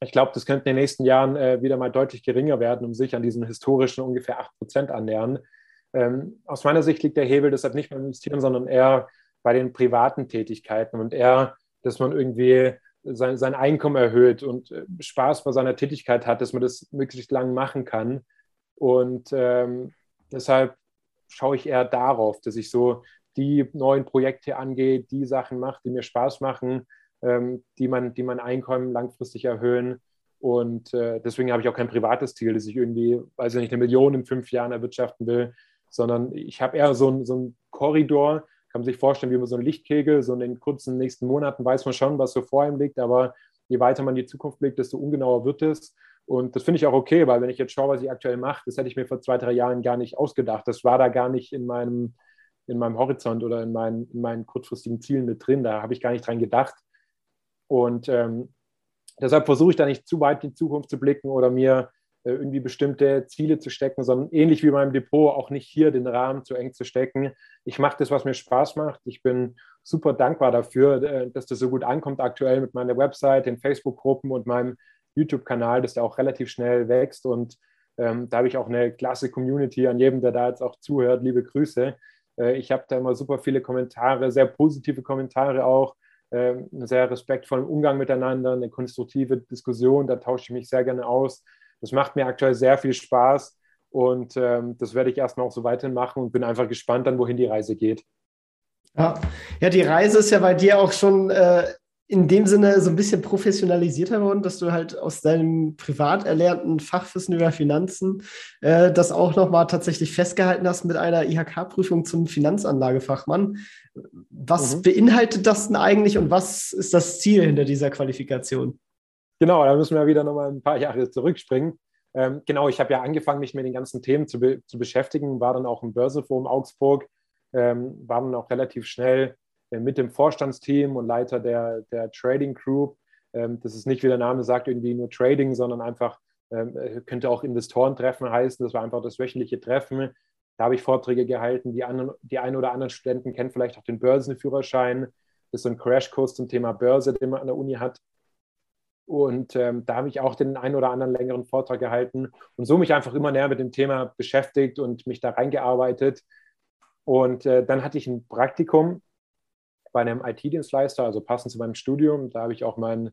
Ich glaube, das könnte in den nächsten Jahren äh, wieder mal deutlich geringer werden und sich an diesen historischen ungefähr 8 Prozent annähern. Ähm, aus meiner Sicht liegt der Hebel deshalb nicht beim Investieren, sondern eher bei den privaten Tätigkeiten und eher, dass man irgendwie sein, sein Einkommen erhöht und äh, Spaß bei seiner Tätigkeit hat, dass man das möglichst lang machen kann. Und ähm, deshalb schaue ich eher darauf, dass ich so die neuen Projekte angehe, die Sachen mache, die mir Spaß machen, ähm, die, man, die mein Einkommen langfristig erhöhen. Und äh, deswegen habe ich auch kein privates Ziel, dass ich irgendwie, weiß ich nicht, eine Million in fünf Jahren erwirtschaften will, sondern ich habe eher so, ein, so einen Korridor, kann man sich vorstellen, wie man so einen Lichtkegel, so in den kurzen nächsten Monaten weiß man schon, was so vor ihm liegt, aber je weiter man in die Zukunft blickt, desto ungenauer wird es. Und das finde ich auch okay, weil wenn ich jetzt schaue, was ich aktuell mache, das hätte ich mir vor zwei, drei Jahren gar nicht ausgedacht. Das war da gar nicht in meinem, in meinem Horizont oder in meinen, in meinen kurzfristigen Zielen mit drin. Da habe ich gar nicht dran gedacht. Und ähm, deshalb versuche ich da nicht zu weit in die Zukunft zu blicken oder mir irgendwie bestimmte Ziele zu stecken, sondern ähnlich wie meinem Depot auch nicht hier den Rahmen zu eng zu stecken. Ich mache das, was mir Spaß macht. Ich bin super dankbar dafür, äh, dass das so gut ankommt aktuell mit meiner Website, den Facebook-Gruppen und meinem YouTube-Kanal, dass der auch relativ schnell wächst. Und ähm, da habe ich auch eine klasse Community an jedem, der da jetzt auch zuhört. Liebe Grüße. Äh, ich habe da immer super viele Kommentare, sehr positive Kommentare auch, äh, einen sehr respektvollen Umgang miteinander, eine konstruktive Diskussion. Da tausche ich mich sehr gerne aus. Das macht mir aktuell sehr viel Spaß. Und ähm, das werde ich erstmal auch so weiterhin machen und bin einfach gespannt dann, wohin die Reise geht. Ja, ja die Reise ist ja bei dir auch schon äh, in dem Sinne so ein bisschen professionalisierter worden, dass du halt aus deinem privat erlernten Fachwissen über Finanzen äh, das auch nochmal tatsächlich festgehalten hast mit einer IHK-Prüfung zum Finanzanlagefachmann. Was mhm. beinhaltet das denn eigentlich und was ist das Ziel hinter dieser Qualifikation? Genau, da müssen wir wieder nochmal ein paar Jahre zurückspringen. Ähm, genau, ich habe ja angefangen, mich mit den ganzen Themen zu, be zu beschäftigen, war dann auch im Börseforum Augsburg, ähm, war dann auch relativ schnell äh, mit dem Vorstandsteam und Leiter der, der Trading Group. Ähm, das ist nicht, wie der Name sagt, irgendwie nur Trading, sondern einfach ähm, äh, könnte auch Investorentreffen heißen. Das war einfach das wöchentliche Treffen. Da habe ich Vorträge gehalten. Die, anderen, die einen oder anderen Studenten kennen vielleicht auch den Börsenführerschein. Das ist so ein Crashkurs zum Thema Börse, den man an der Uni hat. Und ähm, da habe ich auch den einen oder anderen längeren Vortrag gehalten und so mich einfach immer näher mit dem Thema beschäftigt und mich da reingearbeitet. Und äh, dann hatte ich ein Praktikum bei einem IT-Dienstleister, also passend zu meinem Studium. Da habe ich auch meinen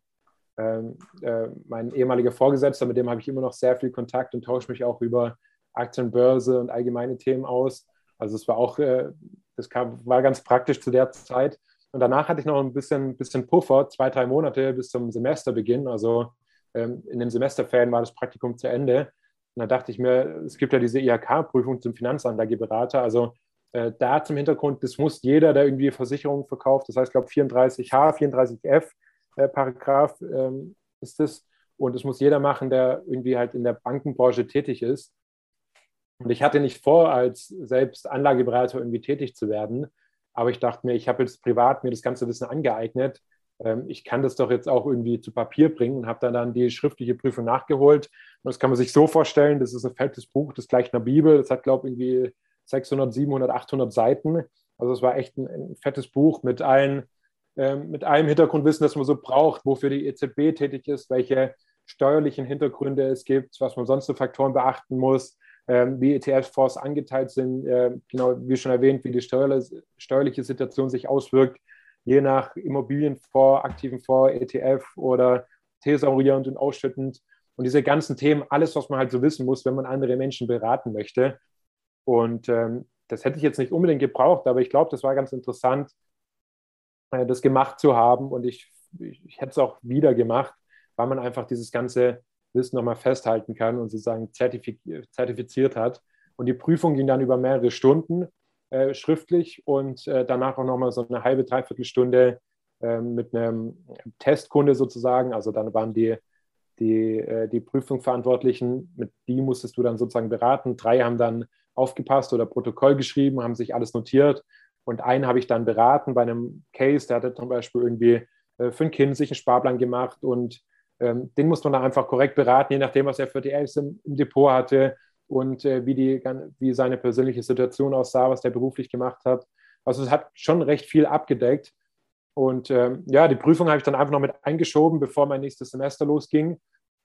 ähm, äh, mein ehemaliger Vorgesetzter, mit dem habe ich immer noch sehr viel Kontakt und tausche mich auch über Aktienbörse und allgemeine Themen aus. Also es war auch, äh, das kam, war ganz praktisch zu der Zeit. Und danach hatte ich noch ein bisschen, bisschen Puffer, zwei, drei Monate bis zum Semesterbeginn. Also ähm, in den Semesterferien war das Praktikum zu Ende. Und da dachte ich mir, es gibt ja diese IHK-Prüfung zum Finanzanlageberater. Also äh, da zum Hintergrund, das muss jeder, der irgendwie Versicherungen verkauft, das heißt, ich glaube 34h, 34f äh, Paragraph ähm, ist das. Und das muss jeder machen, der irgendwie halt in der Bankenbranche tätig ist. Und ich hatte nicht vor, als selbst Anlageberater irgendwie tätig zu werden. Aber ich dachte mir, ich habe jetzt privat mir das ganze Wissen angeeignet. Ähm, ich kann das doch jetzt auch irgendwie zu Papier bringen und habe dann, dann die schriftliche Prüfung nachgeholt. Und das kann man sich so vorstellen, das ist ein fettes Buch, das gleich einer Bibel. Das hat, glaube ich, irgendwie 600, 700, 800 Seiten. Also es war echt ein, ein fettes Buch mit allen, äh, mit allem Hintergrundwissen, das man so braucht, wofür die EZB tätig ist, welche steuerlichen Hintergründe es gibt, was man sonst für Faktoren beachten muss, wie ETF-Fonds angeteilt sind, äh, genau wie schon erwähnt, wie die steuerliche Situation sich auswirkt, je nach Immobilienfonds, aktiven Fonds, ETF oder thesaurierend und ausschüttend. Und diese ganzen Themen, alles, was man halt so wissen muss, wenn man andere Menschen beraten möchte. Und ähm, das hätte ich jetzt nicht unbedingt gebraucht, aber ich glaube, das war ganz interessant, äh, das gemacht zu haben. Und ich, ich, ich hätte es auch wieder gemacht, weil man einfach dieses ganze Wissen nochmal festhalten kann und sozusagen zertifiz zertifiziert hat. Und die Prüfung ging dann über mehrere Stunden äh, schriftlich und äh, danach auch nochmal so eine halbe, dreiviertel Stunde äh, mit einem Testkunde sozusagen. Also dann waren die, die, äh, die Prüfungsverantwortlichen, mit die musstest du dann sozusagen beraten. Drei haben dann aufgepasst oder Protokoll geschrieben, haben sich alles notiert. Und einen habe ich dann beraten bei einem Case, der hatte zum Beispiel irgendwie äh, für ein Kind sich einen Sparplan gemacht und ähm, den muss man dann einfach korrekt beraten, je nachdem, was er für die Elfs im, im Depot hatte und äh, wie, die, wie seine persönliche Situation aussah, was der beruflich gemacht hat. Also es hat schon recht viel abgedeckt. Und ähm, ja, die Prüfung habe ich dann einfach noch mit eingeschoben, bevor mein nächstes Semester losging.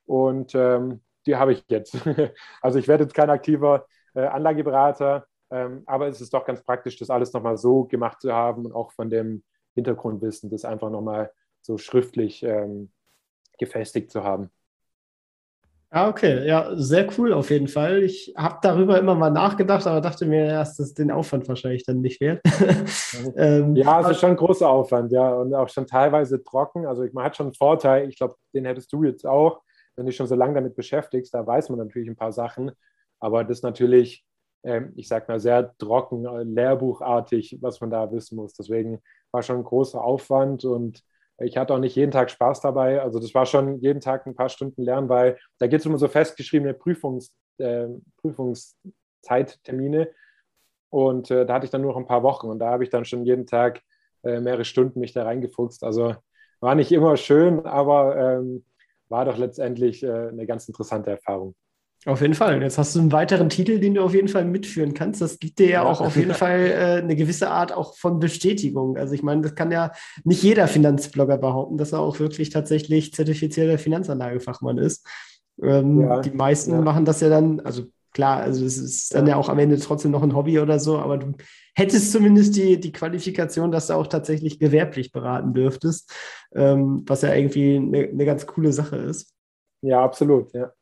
Und ähm, die habe ich jetzt. also ich werde jetzt kein aktiver äh, Anlageberater. Ähm, aber es ist doch ganz praktisch, das alles nochmal so gemacht zu haben und auch von dem Hintergrundwissen, das einfach nochmal so schriftlich ähm, gefestigt zu haben. Ah, okay, ja, sehr cool auf jeden Fall. Ich habe darüber immer mal nachgedacht, aber dachte mir erst, dass den Aufwand wahrscheinlich dann nicht wert. ähm, ja, es ist schon ein großer Aufwand, ja, und auch schon teilweise trocken. Also man hat schon einen Vorteil, ich glaube, den hättest du jetzt auch, wenn du dich schon so lange damit beschäftigst, da weiß man natürlich ein paar Sachen. Aber das natürlich ähm, ich sag mal, sehr trocken, äh, lehrbuchartig, was man da wissen muss. Deswegen war schon ein großer Aufwand und ich hatte auch nicht jeden Tag Spaß dabei. Also das war schon jeden Tag ein paar Stunden lernen, weil da gibt es immer so festgeschriebene Prüfungs, äh, Prüfungszeittermine. Und äh, da hatte ich dann nur noch ein paar Wochen und da habe ich dann schon jeden Tag äh, mehrere Stunden mich da reingefuchst. Also war nicht immer schön, aber ähm, war doch letztendlich äh, eine ganz interessante Erfahrung. Auf jeden Fall. Jetzt hast du einen weiteren Titel, den du auf jeden Fall mitführen kannst. Das gibt dir ja, ja. auch auf jeden Fall äh, eine gewisse Art auch von Bestätigung. Also ich meine, das kann ja nicht jeder Finanzblogger behaupten, dass er auch wirklich tatsächlich zertifizierter Finanzanlagefachmann ist. Ähm, ja, die meisten ja. machen das ja dann, also klar, also es ist dann ja auch am Ende trotzdem noch ein Hobby oder so, aber du hättest zumindest die, die Qualifikation, dass du auch tatsächlich gewerblich beraten dürftest, ähm, was ja irgendwie eine, eine ganz coole Sache ist. Ja, absolut, ja.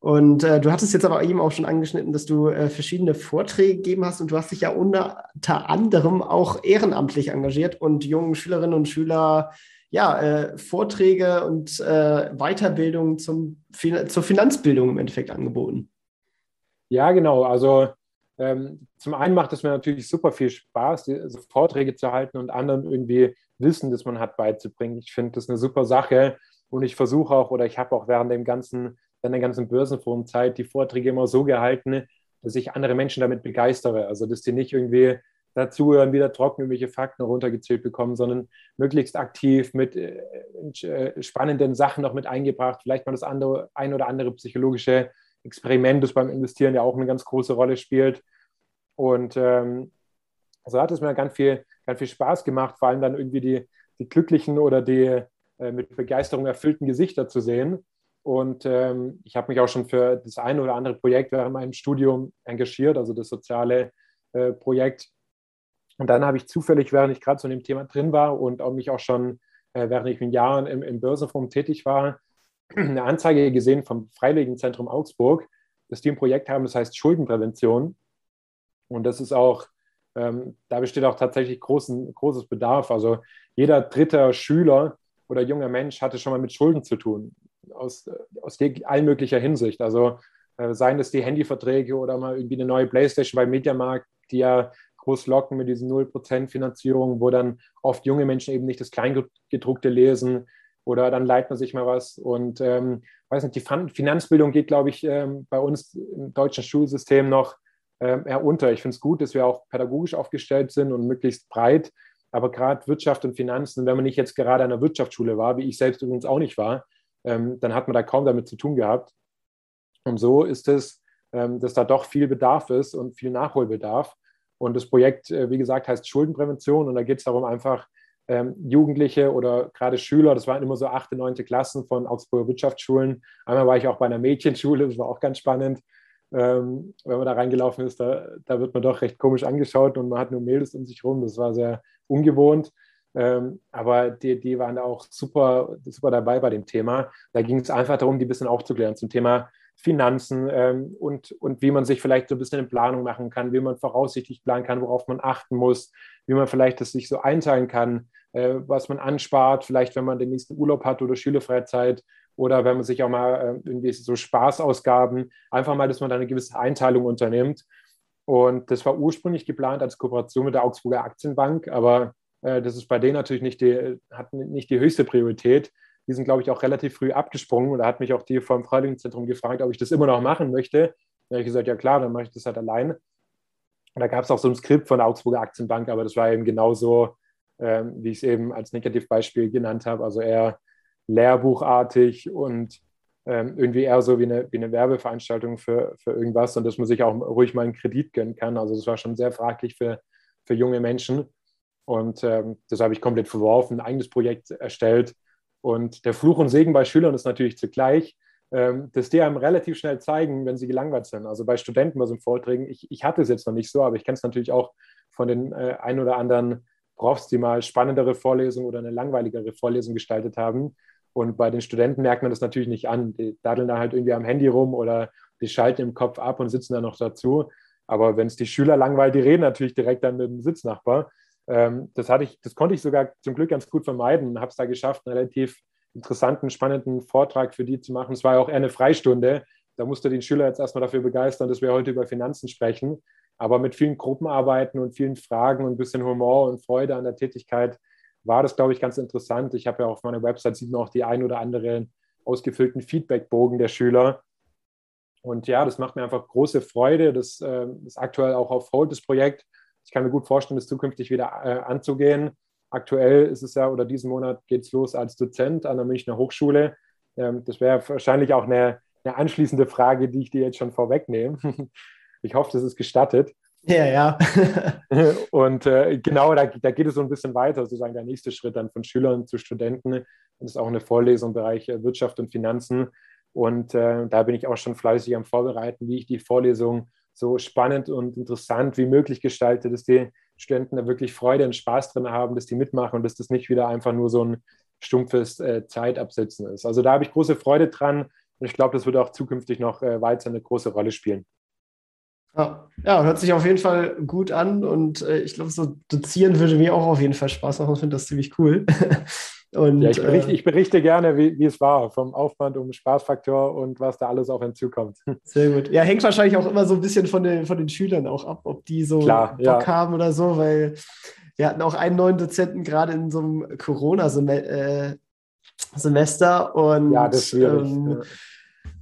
Und äh, du hattest jetzt aber eben auch schon angeschnitten, dass du äh, verschiedene Vorträge gegeben hast und du hast dich ja unter anderem auch ehrenamtlich engagiert und jungen Schülerinnen und Schüler ja, äh, Vorträge und äh, Weiterbildung zum, zur Finanzbildung im Endeffekt angeboten. Ja, genau. Also ähm, zum einen macht es mir natürlich super viel Spaß, diese also Vorträge zu halten und anderen irgendwie Wissen, das man hat, beizubringen. Ich finde das eine super Sache und ich versuche auch oder ich habe auch während dem ganzen dann der ganzen Börsenforumzeit die Vorträge immer so gehalten, dass ich andere Menschen damit begeistere. Also, dass die nicht irgendwie dazuhören, wieder trocken irgendwelche Fakten runtergezählt bekommen, sondern möglichst aktiv mit äh, äh, spannenden Sachen noch mit eingebracht. Vielleicht mal das andere, ein oder andere psychologische Experiment, das beim Investieren ja auch eine ganz große Rolle spielt. Und ähm, so hat es mir ganz viel, ganz viel Spaß gemacht, vor allem dann irgendwie die, die glücklichen oder die äh, mit Begeisterung erfüllten Gesichter zu sehen. Und ähm, ich habe mich auch schon für das eine oder andere Projekt während meinem Studium engagiert, also das soziale äh, Projekt. Und dann habe ich zufällig, während ich gerade so in dem Thema drin war und auch mich auch schon, äh, während ich in Jahren im, im Börsenfonds tätig war, eine Anzeige gesehen vom Freiwilligenzentrum Augsburg, dass die ein Projekt haben, das heißt Schuldenprävention. Und das ist auch, ähm, da besteht auch tatsächlich großen, großes Bedarf. Also jeder dritte Schüler oder junger Mensch hatte schon mal mit Schulden zu tun aus, aus allen Hinsicht. Also äh, seien es die Handyverträge oder mal irgendwie eine neue Playstation bei Mediamarkt, die ja groß locken mit diesen 0% Finanzierung, wo dann oft junge Menschen eben nicht das Kleingedruckte lesen oder dann leiht man sich mal was. Und ähm, weiß nicht, die Finanzbildung geht, glaube ich, ähm, bei uns im deutschen Schulsystem noch ähm, eher unter. Ich finde es gut, dass wir auch pädagogisch aufgestellt sind und möglichst breit. Aber gerade Wirtschaft und Finanzen, wenn man nicht jetzt gerade an der Wirtschaftsschule war, wie ich selbst übrigens auch nicht war, ähm, dann hat man da kaum damit zu tun gehabt. Und so ist es, ähm, dass da doch viel Bedarf ist und viel Nachholbedarf. Und das Projekt, äh, wie gesagt, heißt Schuldenprävention. Und da geht es darum, einfach ähm, Jugendliche oder gerade Schüler, das waren immer so achte, neunte Klassen von Augsburger Wirtschaftsschulen. Einmal war ich auch bei einer Mädchenschule, das war auch ganz spannend. Ähm, wenn man da reingelaufen ist, da, da wird man doch recht komisch angeschaut und man hat nur Mädels um sich rum. Das war sehr ungewohnt. Ähm, aber die, die waren da auch super, super dabei bei dem Thema. Da ging es einfach darum, die ein bisschen aufzuklären zum Thema Finanzen ähm, und, und wie man sich vielleicht so ein bisschen in Planung machen kann, wie man voraussichtlich planen kann, worauf man achten muss, wie man vielleicht das sich so einteilen kann, äh, was man anspart, vielleicht wenn man den nächsten Urlaub hat oder Schülerfreizeit oder wenn man sich auch mal äh, irgendwie so Spaßausgaben, einfach mal, dass man da eine gewisse Einteilung unternimmt. Und das war ursprünglich geplant als Kooperation mit der Augsburger Aktienbank, aber äh, das ist bei denen natürlich nicht die, hat nicht die höchste Priorität. Die sind, glaube ich, auch relativ früh abgesprungen. Und da hat mich auch die vom Freiwilligenzentrum gefragt, ob ich das immer noch machen möchte. Da habe ich gesagt, ja klar, dann mache ich das halt allein. Und da gab es auch so ein Skript von der Augsburger Aktienbank, aber das war eben genauso, ähm, wie ich es eben als Negativbeispiel genannt habe. Also eher lehrbuchartig und ähm, irgendwie eher so wie eine, wie eine Werbeveranstaltung für, für irgendwas und dass man sich auch ruhig mal einen Kredit gönnen kann. Also das war schon sehr fraglich für, für junge Menschen. Und ähm, das habe ich komplett verworfen, ein eigenes Projekt erstellt. Und der Fluch und Segen bei Schülern ist natürlich zugleich, ähm, dass die einem relativ schnell zeigen, wenn sie gelangweilt sind. Also bei Studenten bei so Vorträgen, ich, ich hatte es jetzt noch nicht so, aber ich kenne es natürlich auch von den äh, ein oder anderen Profs, die mal spannendere Vorlesungen oder eine langweiligere Vorlesung gestaltet haben. Und bei den Studenten merkt man das natürlich nicht an. Die daddeln da halt irgendwie am Handy rum oder die schalten im Kopf ab und sitzen da noch dazu. Aber wenn es die Schüler langweilt, die reden natürlich direkt dann mit dem Sitznachbar. Ähm, das, hatte ich, das konnte ich sogar zum Glück ganz gut vermeiden und habe es da geschafft, einen relativ interessanten, spannenden Vortrag für die zu machen. Es war ja auch eher eine Freistunde. da musst du den Schüler jetzt erstmal dafür begeistern, dass wir heute über Finanzen sprechen. Aber mit vielen Gruppenarbeiten und vielen Fragen und ein bisschen Humor und Freude an der Tätigkeit war das, glaube ich, ganz interessant. Ich habe ja auf meiner Website sieht man auch die ein oder anderen ausgefüllten Feedbackbogen der Schüler. Und ja, das macht mir einfach große Freude. Das äh, ist aktuell auch auf Hold, das Projekt. Ich kann mir gut vorstellen, das zukünftig wieder äh, anzugehen. Aktuell ist es ja, oder diesen Monat geht es los als Dozent an der Münchner Hochschule. Ähm, das wäre wahrscheinlich auch eine, eine anschließende Frage, die ich dir jetzt schon vorwegnehme. Ich hoffe, das ist gestattet. Ja, ja. und äh, genau, da, da, geht es so ein bisschen weiter, sozusagen der nächste Schritt dann von Schülern zu Studenten. Das ist auch eine Vorlesung im Bereich äh, Wirtschaft und Finanzen. Und äh, da bin ich auch schon fleißig am Vorbereiten, wie ich die Vorlesung so spannend und interessant wie möglich gestalte, dass die Studenten da wirklich Freude und Spaß drin haben, dass die mitmachen und dass das nicht wieder einfach nur so ein stumpfes äh, Zeitabsitzen ist. Also da habe ich große Freude dran und ich glaube, das wird auch zukünftig noch äh, weiter eine große Rolle spielen. Ja. ja, hört sich auf jeden Fall gut an und äh, ich glaube, so dozieren würde mir auch auf jeden Fall Spaß machen. Ich finde das ziemlich cool. und, ja, ich, berichte, äh, ich berichte gerne, wie, wie, es war, vom Aufwand um Spaßfaktor und was da alles auf hinzukommt. Sehr gut. Ja, hängt wahrscheinlich auch immer so ein bisschen von den, von den Schülern auch ab, ob die so Klar, Bock ja. haben oder so, weil wir hatten auch einen neuen Dozenten gerade in so einem Corona-Semester äh, und ja, das ist schwierig. Ähm,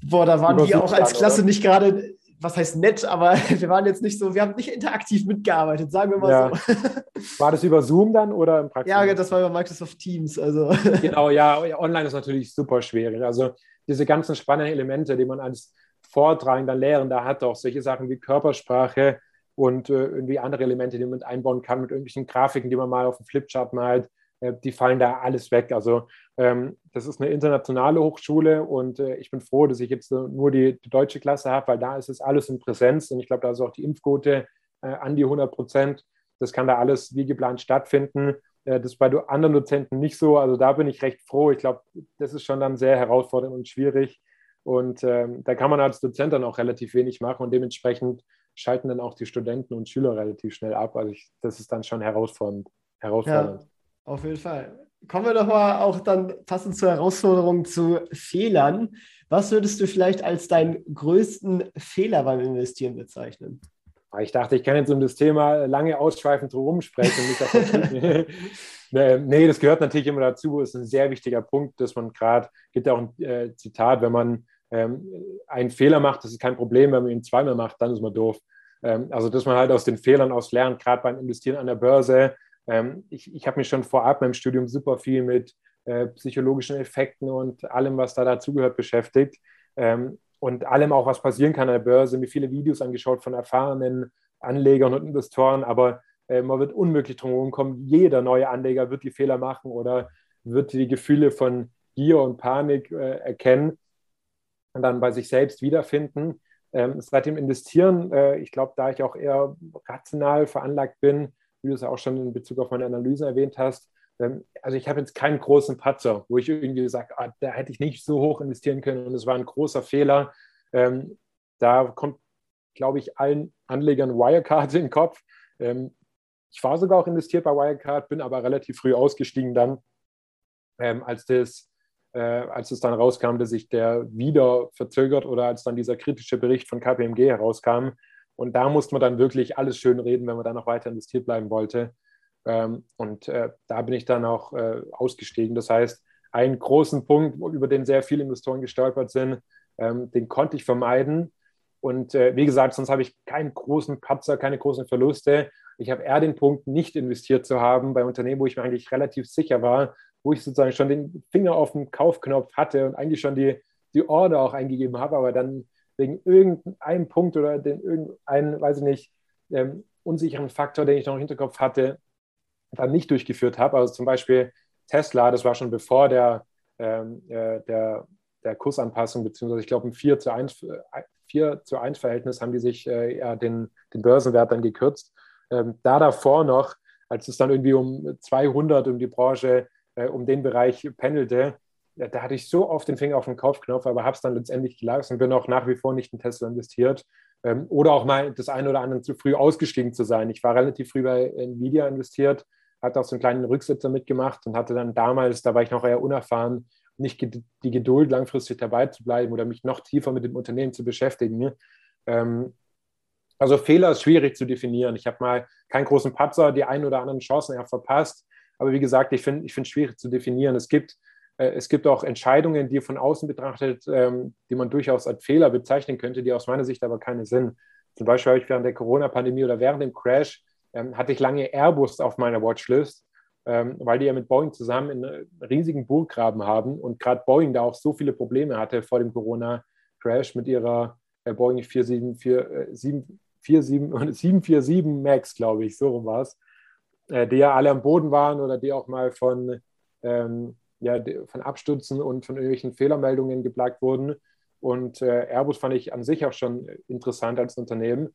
Boah, da waren die auch als Klasse oder? nicht gerade was heißt nett, aber wir waren jetzt nicht so, wir haben nicht interaktiv mitgearbeitet, sagen wir mal ja. so. War das über Zoom dann oder im Praktikum? Ja, das war über Microsoft Teams. Also. Genau, ja, online ist natürlich super schwierig. Also diese ganzen spannenden Elemente, die man als vortragender Lehrender hat, auch solche Sachen wie Körpersprache und äh, irgendwie andere Elemente, die man mit einbauen kann, mit irgendwelchen Grafiken, die man mal auf dem Flipchart malt, die fallen da alles weg. Also ähm, das ist eine internationale Hochschule und äh, ich bin froh, dass ich jetzt nur die, die deutsche Klasse habe, weil da ist es alles in Präsenz und ich glaube, da ist auch die Impfquote äh, an die 100 Prozent. Das kann da alles wie geplant stattfinden. das ist bei anderen Dozenten nicht so. Also da bin ich recht froh. Ich glaube, das ist schon dann sehr herausfordernd und schwierig. Und ähm, da kann man als Dozent dann auch relativ wenig machen und dementsprechend schalten dann auch die Studenten und Schüler relativ schnell ab. Also ich, das ist dann schon herausfordernd. herausfordernd. Ja. Auf jeden Fall. Kommen wir doch mal auch dann passend zur Herausforderung zu Fehlern. Was würdest du vielleicht als deinen größten Fehler beim Investieren bezeichnen? Ah, ich dachte, ich kann jetzt um das Thema lange ausschweifend drum sprechen. nee, das gehört natürlich immer dazu. Das ist ein sehr wichtiger Punkt, dass man gerade, gibt ja auch ein äh, Zitat, wenn man ähm, einen Fehler macht, das ist kein Problem. Wenn man ihn zweimal macht, dann ist man doof. Ähm, also, dass man halt aus den Fehlern aus lernt, gerade beim Investieren an der Börse, ähm, ich ich habe mich schon vorab beim Studium super viel mit äh, psychologischen Effekten und allem, was da dazugehört, beschäftigt. Ähm, und allem auch, was passieren kann an der Börse. Mir viele Videos angeschaut von erfahrenen Anlegern und Investoren, aber äh, man wird unmöglich drum herum kommen. Jeder neue Anleger wird die Fehler machen oder wird die Gefühle von Gier und Panik äh, erkennen und dann bei sich selbst wiederfinden. Ähm, seit dem Investieren, äh, ich glaube, da ich auch eher rational veranlagt bin, wie du es auch schon in Bezug auf meine Analyse erwähnt hast. Ähm, also ich habe jetzt keinen großen Patzer, wo ich irgendwie sage, ah, da hätte ich nicht so hoch investieren können und es war ein großer Fehler. Ähm, da kommt, glaube ich, allen Anlegern Wirecard in den Kopf. Ähm, ich war sogar auch investiert bei Wirecard, bin aber relativ früh ausgestiegen dann, als das äh, als es dann rauskam, dass sich der wieder verzögert oder als dann dieser kritische Bericht von KPMG herauskam, und da musste man dann wirklich alles schön reden, wenn man da noch weiter investiert bleiben wollte. Ähm, und äh, da bin ich dann auch äh, ausgestiegen. Das heißt, einen großen Punkt, über den sehr viele Investoren gestolpert sind, ähm, den konnte ich vermeiden. Und äh, wie gesagt, sonst habe ich keinen großen Patzer, keine großen Verluste. Ich habe eher den Punkt, nicht investiert zu haben bei Unternehmen, wo ich mir eigentlich relativ sicher war, wo ich sozusagen schon den Finger auf den Kaufknopf hatte und eigentlich schon die, die Order auch eingegeben habe, aber dann wegen irgendeinem Punkt oder den irgendeinen, weiß ich nicht, ähm, unsicheren Faktor, den ich noch im Hinterkopf hatte, dann nicht durchgeführt habe. Also zum Beispiel Tesla, das war schon bevor der, ähm, äh, der, der Kursanpassung, beziehungsweise ich glaube ein 4 zu 1, 4 äh, zu 1 Verhältnis haben die sich äh, ja, den, den Börsenwert dann gekürzt. Ähm, da davor noch, als es dann irgendwie um 200 um die Branche, äh, um den Bereich pendelte, da hatte ich so oft den Finger auf den Kaufknopf, aber habe es dann letztendlich gelassen, bin auch nach wie vor nicht in Tesla investiert. Ähm, oder auch mal das eine oder andere zu früh ausgestiegen zu sein. Ich war relativ früh bei Nvidia investiert, hatte auch so einen kleinen Rücksitzer mitgemacht und hatte dann damals, da war ich noch eher unerfahren, nicht die Geduld, langfristig dabei zu bleiben oder mich noch tiefer mit dem Unternehmen zu beschäftigen. Ähm, also Fehler ist schwierig zu definieren. Ich habe mal keinen großen Patzer, die ein oder anderen Chancen ja verpasst. Aber wie gesagt, ich finde es schwierig zu definieren. Es gibt, es gibt auch Entscheidungen, die von außen betrachtet, ähm, die man durchaus als Fehler bezeichnen könnte, die aus meiner Sicht aber keine sind. Zum Beispiel habe ich während der Corona-Pandemie oder während dem Crash ähm, hatte ich lange Airbus auf meiner Watchlist, ähm, weil die ja mit Boeing zusammen einen riesigen Burggraben haben und gerade Boeing da auch so viele Probleme hatte vor dem Corona-Crash mit ihrer äh, Boeing 474, 747 Max, glaube ich, so rum war es, äh, die ja alle am Boden waren oder die auch mal von, ja, von Abstürzen und von irgendwelchen Fehlermeldungen geplagt wurden. Und äh, Airbus fand ich an sich auch schon interessant als Unternehmen.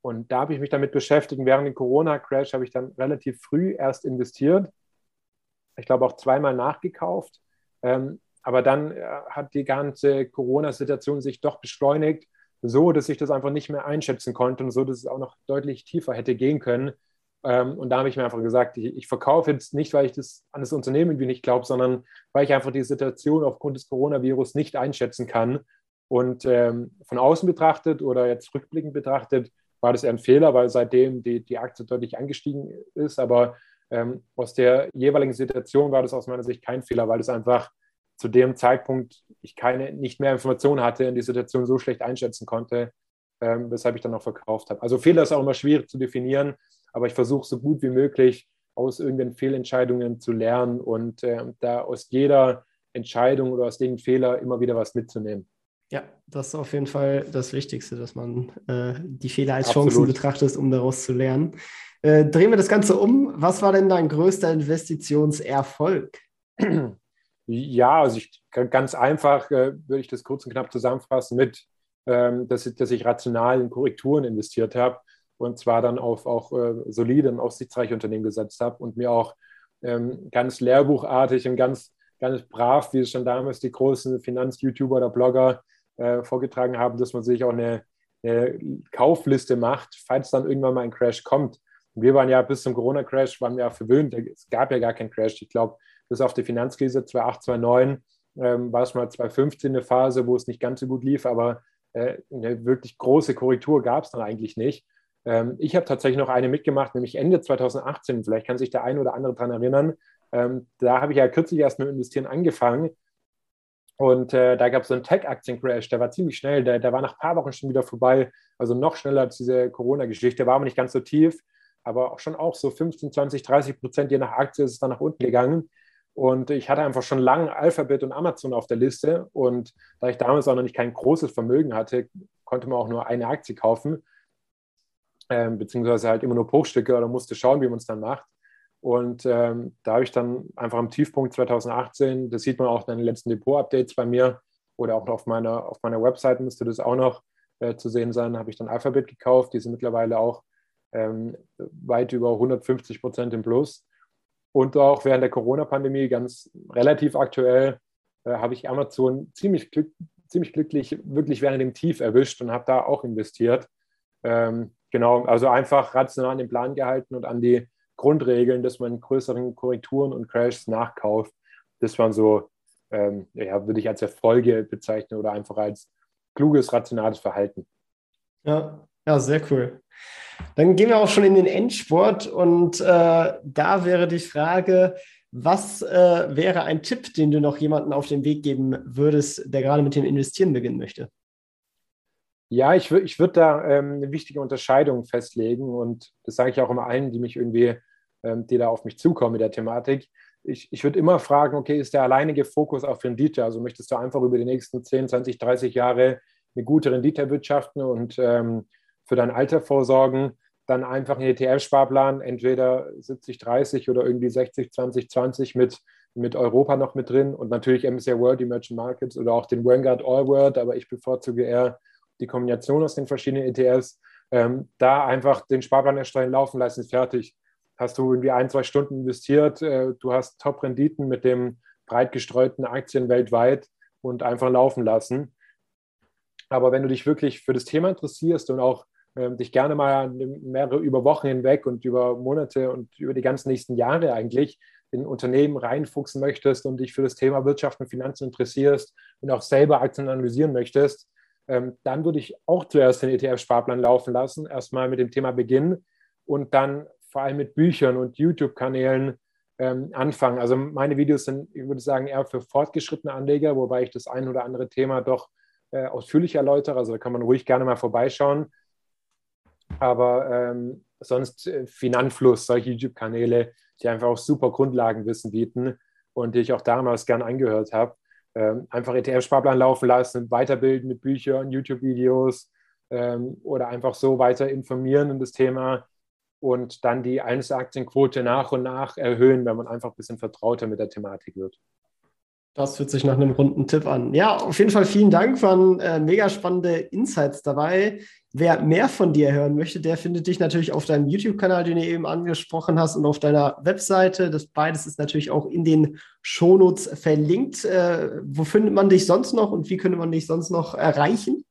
Und da habe ich mich damit beschäftigt. Während dem Corona-Crash habe ich dann relativ früh erst investiert. Ich glaube auch zweimal nachgekauft. Ähm, aber dann äh, hat die ganze Corona-Situation sich doch beschleunigt so, dass ich das einfach nicht mehr einschätzen konnte und so, dass es auch noch deutlich tiefer hätte gehen können. Ähm, und da habe ich mir einfach gesagt, ich, ich, verkaufe jetzt nicht, weil ich das an das Unternehmen irgendwie nicht glaube, sondern weil ich einfach die Situation aufgrund des Coronavirus nicht einschätzen kann. Und ähm, von außen betrachtet oder jetzt rückblickend betrachtet, war das eher ein Fehler, weil seitdem die, die Aktie deutlich angestiegen ist. Aber ähm, aus der jeweiligen Situation war das aus meiner Sicht kein Fehler, weil es einfach zu dem Zeitpunkt ich keine, nicht mehr Informationen hatte und die Situation so schlecht einschätzen konnte, ähm, weshalb ich dann auch verkauft habe. Also Fehler ist auch immer schwierig zu definieren, aber ich versuche so gut wie möglich aus irgendwelchen Fehlentscheidungen zu lernen und äh, da aus jeder Entscheidung oder aus dem Fehler immer wieder was mitzunehmen. Ja, das ist auf jeden Fall das Wichtigste, dass man äh, die Fehler als Absolut. Chancen betrachtet, um daraus zu lernen. Äh, drehen wir das Ganze um. Was war denn dein größter Investitionserfolg? Ja, also ich, ganz einfach äh, würde ich das kurz und knapp zusammenfassen mit, dass, ich, dass ich rational in Korrekturen investiert habe und zwar dann auf auch äh, solide und aussichtsreiche Unternehmen gesetzt habe und mir auch ähm, ganz lehrbuchartig und ganz, ganz brav, wie es schon damals die großen Finanz-YouTuber oder Blogger äh, vorgetragen haben, dass man sich auch eine, eine Kaufliste macht, falls dann irgendwann mal ein Crash kommt. wir waren ja bis zum Corona-Crash, waren wir ja verwöhnt, es gab ja gar keinen Crash. Ich glaube, bis auf die Finanzkrise 2008, 2009 ähm, war es mal 2015 eine Phase, wo es nicht ganz so gut lief, aber eine wirklich große Korrektur gab es dann eigentlich nicht. Ähm, ich habe tatsächlich noch eine mitgemacht, nämlich Ende 2018. Vielleicht kann sich der eine oder andere daran erinnern. Ähm, da habe ich ja kürzlich erst mit Investieren angefangen. Und äh, da gab es so einen Tech-Aktien-Crash, der war ziemlich schnell, der, der war nach ein paar Wochen schon wieder vorbei, also noch schneller als diese Corona-Geschichte, war aber nicht ganz so tief, aber auch schon auch so 15, 20, 30 Prozent je nach Aktie ist es dann nach unten gegangen. Und ich hatte einfach schon lange Alphabet und Amazon auf der Liste. Und da ich damals auch noch nicht kein großes Vermögen hatte, konnte man auch nur eine Aktie kaufen, ähm, beziehungsweise halt immer nur Bruchstücke oder musste schauen, wie man es dann macht. Und ähm, da habe ich dann einfach am Tiefpunkt 2018, das sieht man auch in den letzten Depot-Updates bei mir oder auch auf meiner, auf meiner Website müsste das auch noch äh, zu sehen sein, habe ich dann Alphabet gekauft. Die sind mittlerweile auch ähm, weit über 150 Prozent im Plus. Und auch während der Corona-Pandemie, ganz relativ aktuell, äh, habe ich Amazon ziemlich, glück, ziemlich glücklich wirklich während dem Tief erwischt und habe da auch investiert. Ähm, genau, also einfach rational an den Plan gehalten und an die Grundregeln, dass man größeren Korrekturen und Crashs nachkauft. Das waren so, ähm, ja, würde ich als Erfolge bezeichnen oder einfach als kluges, rationales Verhalten. Ja, ja, sehr cool. Dann gehen wir auch schon in den Endsport und äh, da wäre die Frage, was äh, wäre ein Tipp, den du noch jemandem auf den Weg geben würdest, der gerade mit dem Investieren beginnen möchte? Ja, ich, ich würde da ähm, eine wichtige Unterscheidung festlegen und das sage ich auch immer allen, die mich irgendwie, ähm, die da auf mich zukommen mit der Thematik. Ich, ich würde immer fragen, okay, ist der alleinige Fokus auf Rendite? Also möchtest du einfach über die nächsten 10, 20, 30 Jahre eine gute Rendite erwirtschaften und ähm, für dein Alter vorsorgen, dann einfach einen ETF-Sparplan, entweder 70, 30 oder irgendwie 60, 20, 20 mit, mit Europa noch mit drin und natürlich MSCI World, Emerging Markets oder auch den Vanguard All World, aber ich bevorzuge eher die Kombination aus den verschiedenen ETFs. Ähm, da einfach den Sparplan erstellen, laufen lassen, fertig. Hast du irgendwie ein, zwei Stunden investiert, äh, du hast Top-Renditen mit den breit gestreuten Aktien weltweit und einfach laufen lassen. Aber wenn du dich wirklich für das Thema interessierst und auch dich gerne mal mehrere über Wochen hinweg und über Monate und über die ganzen nächsten Jahre eigentlich in Unternehmen reinfuchsen möchtest und dich für das Thema Wirtschaft und Finanzen interessierst und auch selber Aktien analysieren möchtest, ähm, dann würde ich auch zuerst den ETF-Sparplan laufen lassen, erstmal mit dem Thema beginnen und dann vor allem mit Büchern und YouTube-Kanälen ähm, anfangen. Also meine Videos sind, ich würde sagen, eher für fortgeschrittene Anleger, wobei ich das ein oder andere Thema doch äh, ausführlich erläutere. Also da kann man ruhig gerne mal vorbeischauen. Aber ähm, sonst äh, Finanzfluss, solche YouTube-Kanäle, die einfach auch super Grundlagenwissen bieten und die ich auch damals gern angehört habe. Ähm, einfach ETF-Sparplan laufen lassen, weiterbilden mit Büchern, YouTube-Videos ähm, oder einfach so weiter informieren in das Thema und dann die Einzelaktien-Quote nach und nach erhöhen, wenn man einfach ein bisschen vertrauter mit der Thematik wird. Das fühlt sich nach einem runden Tipp an. Ja, auf jeden Fall vielen Dank. Waren äh, mega spannende Insights dabei. Wer mehr von dir hören möchte, der findet dich natürlich auf deinem YouTube-Kanal, den du eben angesprochen hast, und auf deiner Webseite. Das beides ist natürlich auch in den Shownotes verlinkt. Äh, wo findet man dich sonst noch und wie könnte man dich sonst noch erreichen?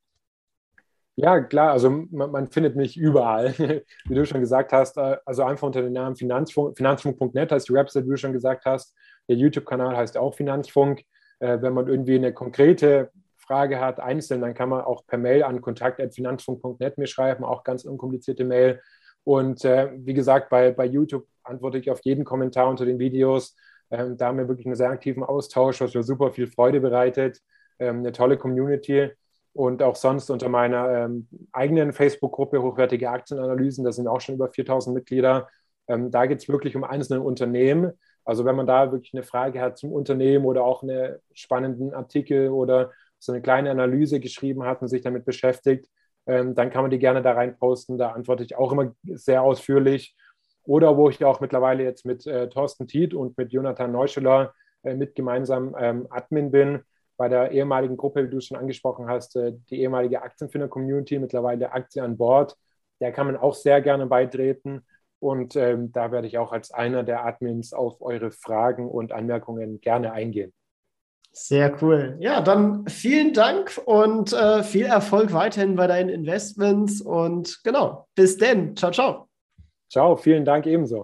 Ja, klar, also man, man, findet mich überall, wie du schon gesagt hast. Äh, also einfach unter dem Namen Finanzfunk, finanzfunk.net heißt die Website, wie du schon gesagt hast. Der YouTube-Kanal heißt auch Finanzfunk. Äh, wenn man irgendwie eine konkrete Frage hat, einzeln, dann kann man auch per Mail an kontakt.finanzfunk.net mir schreiben, auch ganz unkomplizierte Mail. Und äh, wie gesagt, bei, bei YouTube antworte ich auf jeden Kommentar unter den Videos. Ähm, da haben wir wirklich einen sehr aktiven Austausch, was mir super viel Freude bereitet. Ähm, eine tolle Community und auch sonst unter meiner ähm, eigenen Facebook-Gruppe Hochwertige Aktienanalysen, da sind auch schon über 4000 Mitglieder. Ähm, da geht es wirklich um einzelne Unternehmen. Also wenn man da wirklich eine Frage hat zum Unternehmen oder auch einen spannenden Artikel oder so eine kleine Analyse geschrieben hat und sich damit beschäftigt, ähm, dann kann man die gerne da rein posten. Da antworte ich auch immer sehr ausführlich. Oder wo ich auch mittlerweile jetzt mit äh, Thorsten Tiet und mit Jonathan Neuscheler äh, mit gemeinsam ähm, Admin bin bei der ehemaligen Gruppe, wie du schon angesprochen hast, äh, die ehemalige Aktienfinder-Community, mittlerweile Aktien an Bord. Der kann man auch sehr gerne beitreten. Und ähm, da werde ich auch als einer der Admins auf eure Fragen und Anmerkungen gerne eingehen. Sehr cool. Ja, dann vielen Dank und äh, viel Erfolg weiterhin bei deinen Investments. Und genau, bis denn. Ciao, ciao. Ciao, vielen Dank ebenso.